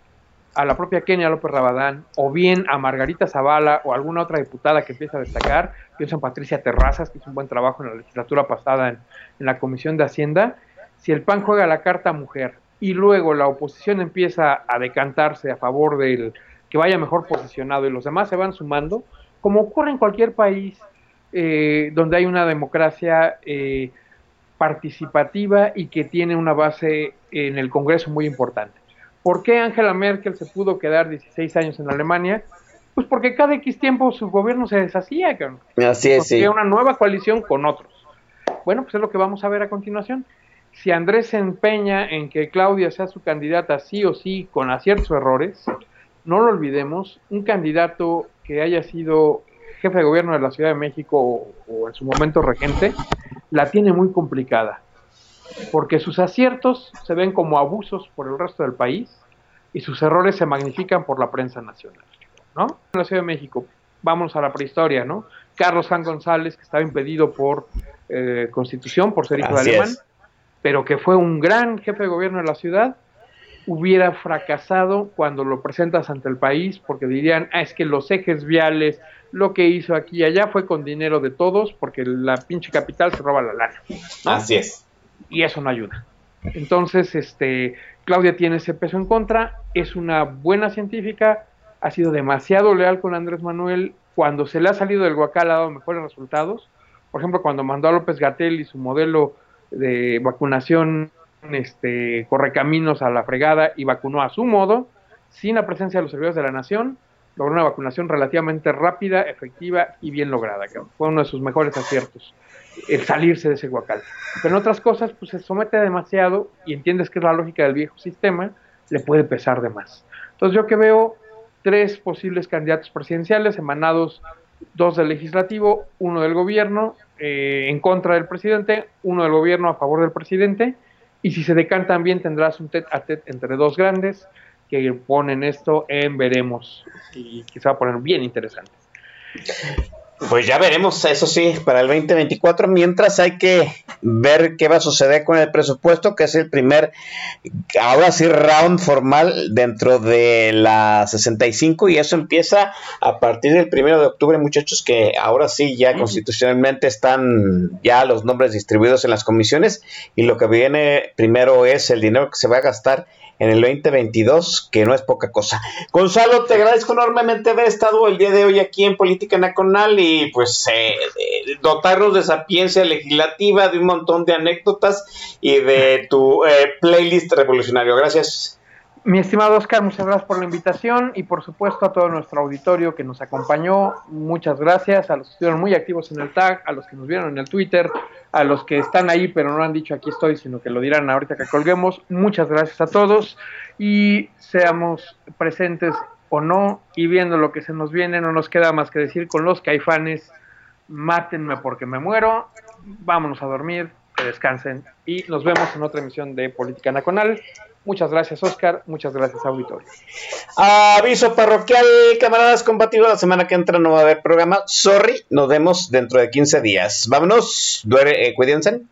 a la propia Kenia López Rabadán, o bien a Margarita Zavala o alguna otra diputada que empiece a destacar, pienso en Patricia Terrazas, que hizo un buen trabajo en la legislatura pasada en, en la Comisión de Hacienda, si el PAN juega la carta mujer y luego la oposición empieza a decantarse a favor del que vaya mejor posicionado y los demás se van sumando, como ocurre en cualquier país eh, donde hay una democracia eh, participativa y que tiene una base en el Congreso muy importante. ¿Por qué Angela Merkel se pudo quedar 16 años en Alemania? Pues porque cada X tiempo su gobierno se deshacía, cabrón. Así es, sí. Una nueva coalición con otros. Bueno, pues es lo que vamos a ver a continuación. Si Andrés se empeña en que Claudia sea su candidata sí o sí, con aciertos o errores, no lo olvidemos, un candidato que haya sido jefe de gobierno de la Ciudad de México o, o en su momento regente, la tiene muy complicada, porque sus aciertos se ven como abusos por el resto del país y sus errores se magnifican por la prensa nacional, ¿no? En la Ciudad de México, vamos a la prehistoria, ¿no? Carlos Juan González, que estaba impedido por eh, constitución, por ser hijo Así de alemán, es. pero que fue un gran jefe de gobierno de la ciudad, hubiera fracasado cuando lo presentas ante el país, porque dirían, ah, es que los ejes viales, lo que hizo aquí y allá fue con dinero de todos, porque la pinche capital se roba la lana, ¿no? Así es. y eso no ayuda. Entonces, este, Claudia tiene ese peso en contra, es una buena científica, ha sido demasiado leal con Andrés Manuel, cuando se le ha salido del guacal ha dado mejores resultados, por ejemplo, cuando mandó a López Gatel y su modelo de vacunación este, correcaminos a la fregada y vacunó a su modo, sin la presencia de los servidores de la nación, logró una vacunación relativamente rápida, efectiva y bien lograda. cabrón. Fue uno de sus mejores aciertos, el salirse de ese guacal. Pero en otras cosas, pues se somete demasiado y entiendes que es la lógica del viejo sistema, le puede pesar de más. Entonces yo que veo tres posibles candidatos presidenciales emanados, dos del legislativo, uno del gobierno eh, en contra del presidente, uno del gobierno a favor del presidente, y si se decantan bien tendrás un tet a tet entre dos grandes que ponen esto en veremos y que se va a poner bien interesante. Pues ya veremos, eso sí, para el 2024. Mientras hay que ver qué va a suceder con el presupuesto, que es el primer, ahora sí, round formal dentro de la 65. Y eso empieza a partir del primero de octubre, muchachos, que ahora sí ya constitucionalmente están ya los nombres distribuidos en las comisiones. Y lo que viene primero es el dinero que se va a gastar en el 2022, que no es poca cosa. Gonzalo, te agradezco enormemente haber estado el día de hoy aquí en Política Nacional y pues eh, dotarnos de sapiencia legislativa, de un montón de anécdotas y de tu eh, playlist revolucionario. Gracias. Mi estimado Oscar, muchas gracias por la invitación y por supuesto a todo nuestro auditorio que nos acompañó. Muchas gracias a los que estuvieron muy activos en el tag, a los que nos vieron en el Twitter, a los que están ahí pero no han dicho aquí estoy, sino que lo dirán ahorita que colguemos. Muchas gracias a todos y seamos presentes o no y viendo lo que se nos viene, no nos queda más que decir con los caifanes, mátenme porque me muero, vámonos a dormir, que descansen y nos vemos en otra emisión de Política Nacional. Muchas gracias, Oscar. Muchas gracias, auditorio. Aviso parroquial, camaradas compatibles. La semana que entra no va a haber programa. Sorry, nos vemos dentro de 15 días. Vámonos, duere, eh, cuídense.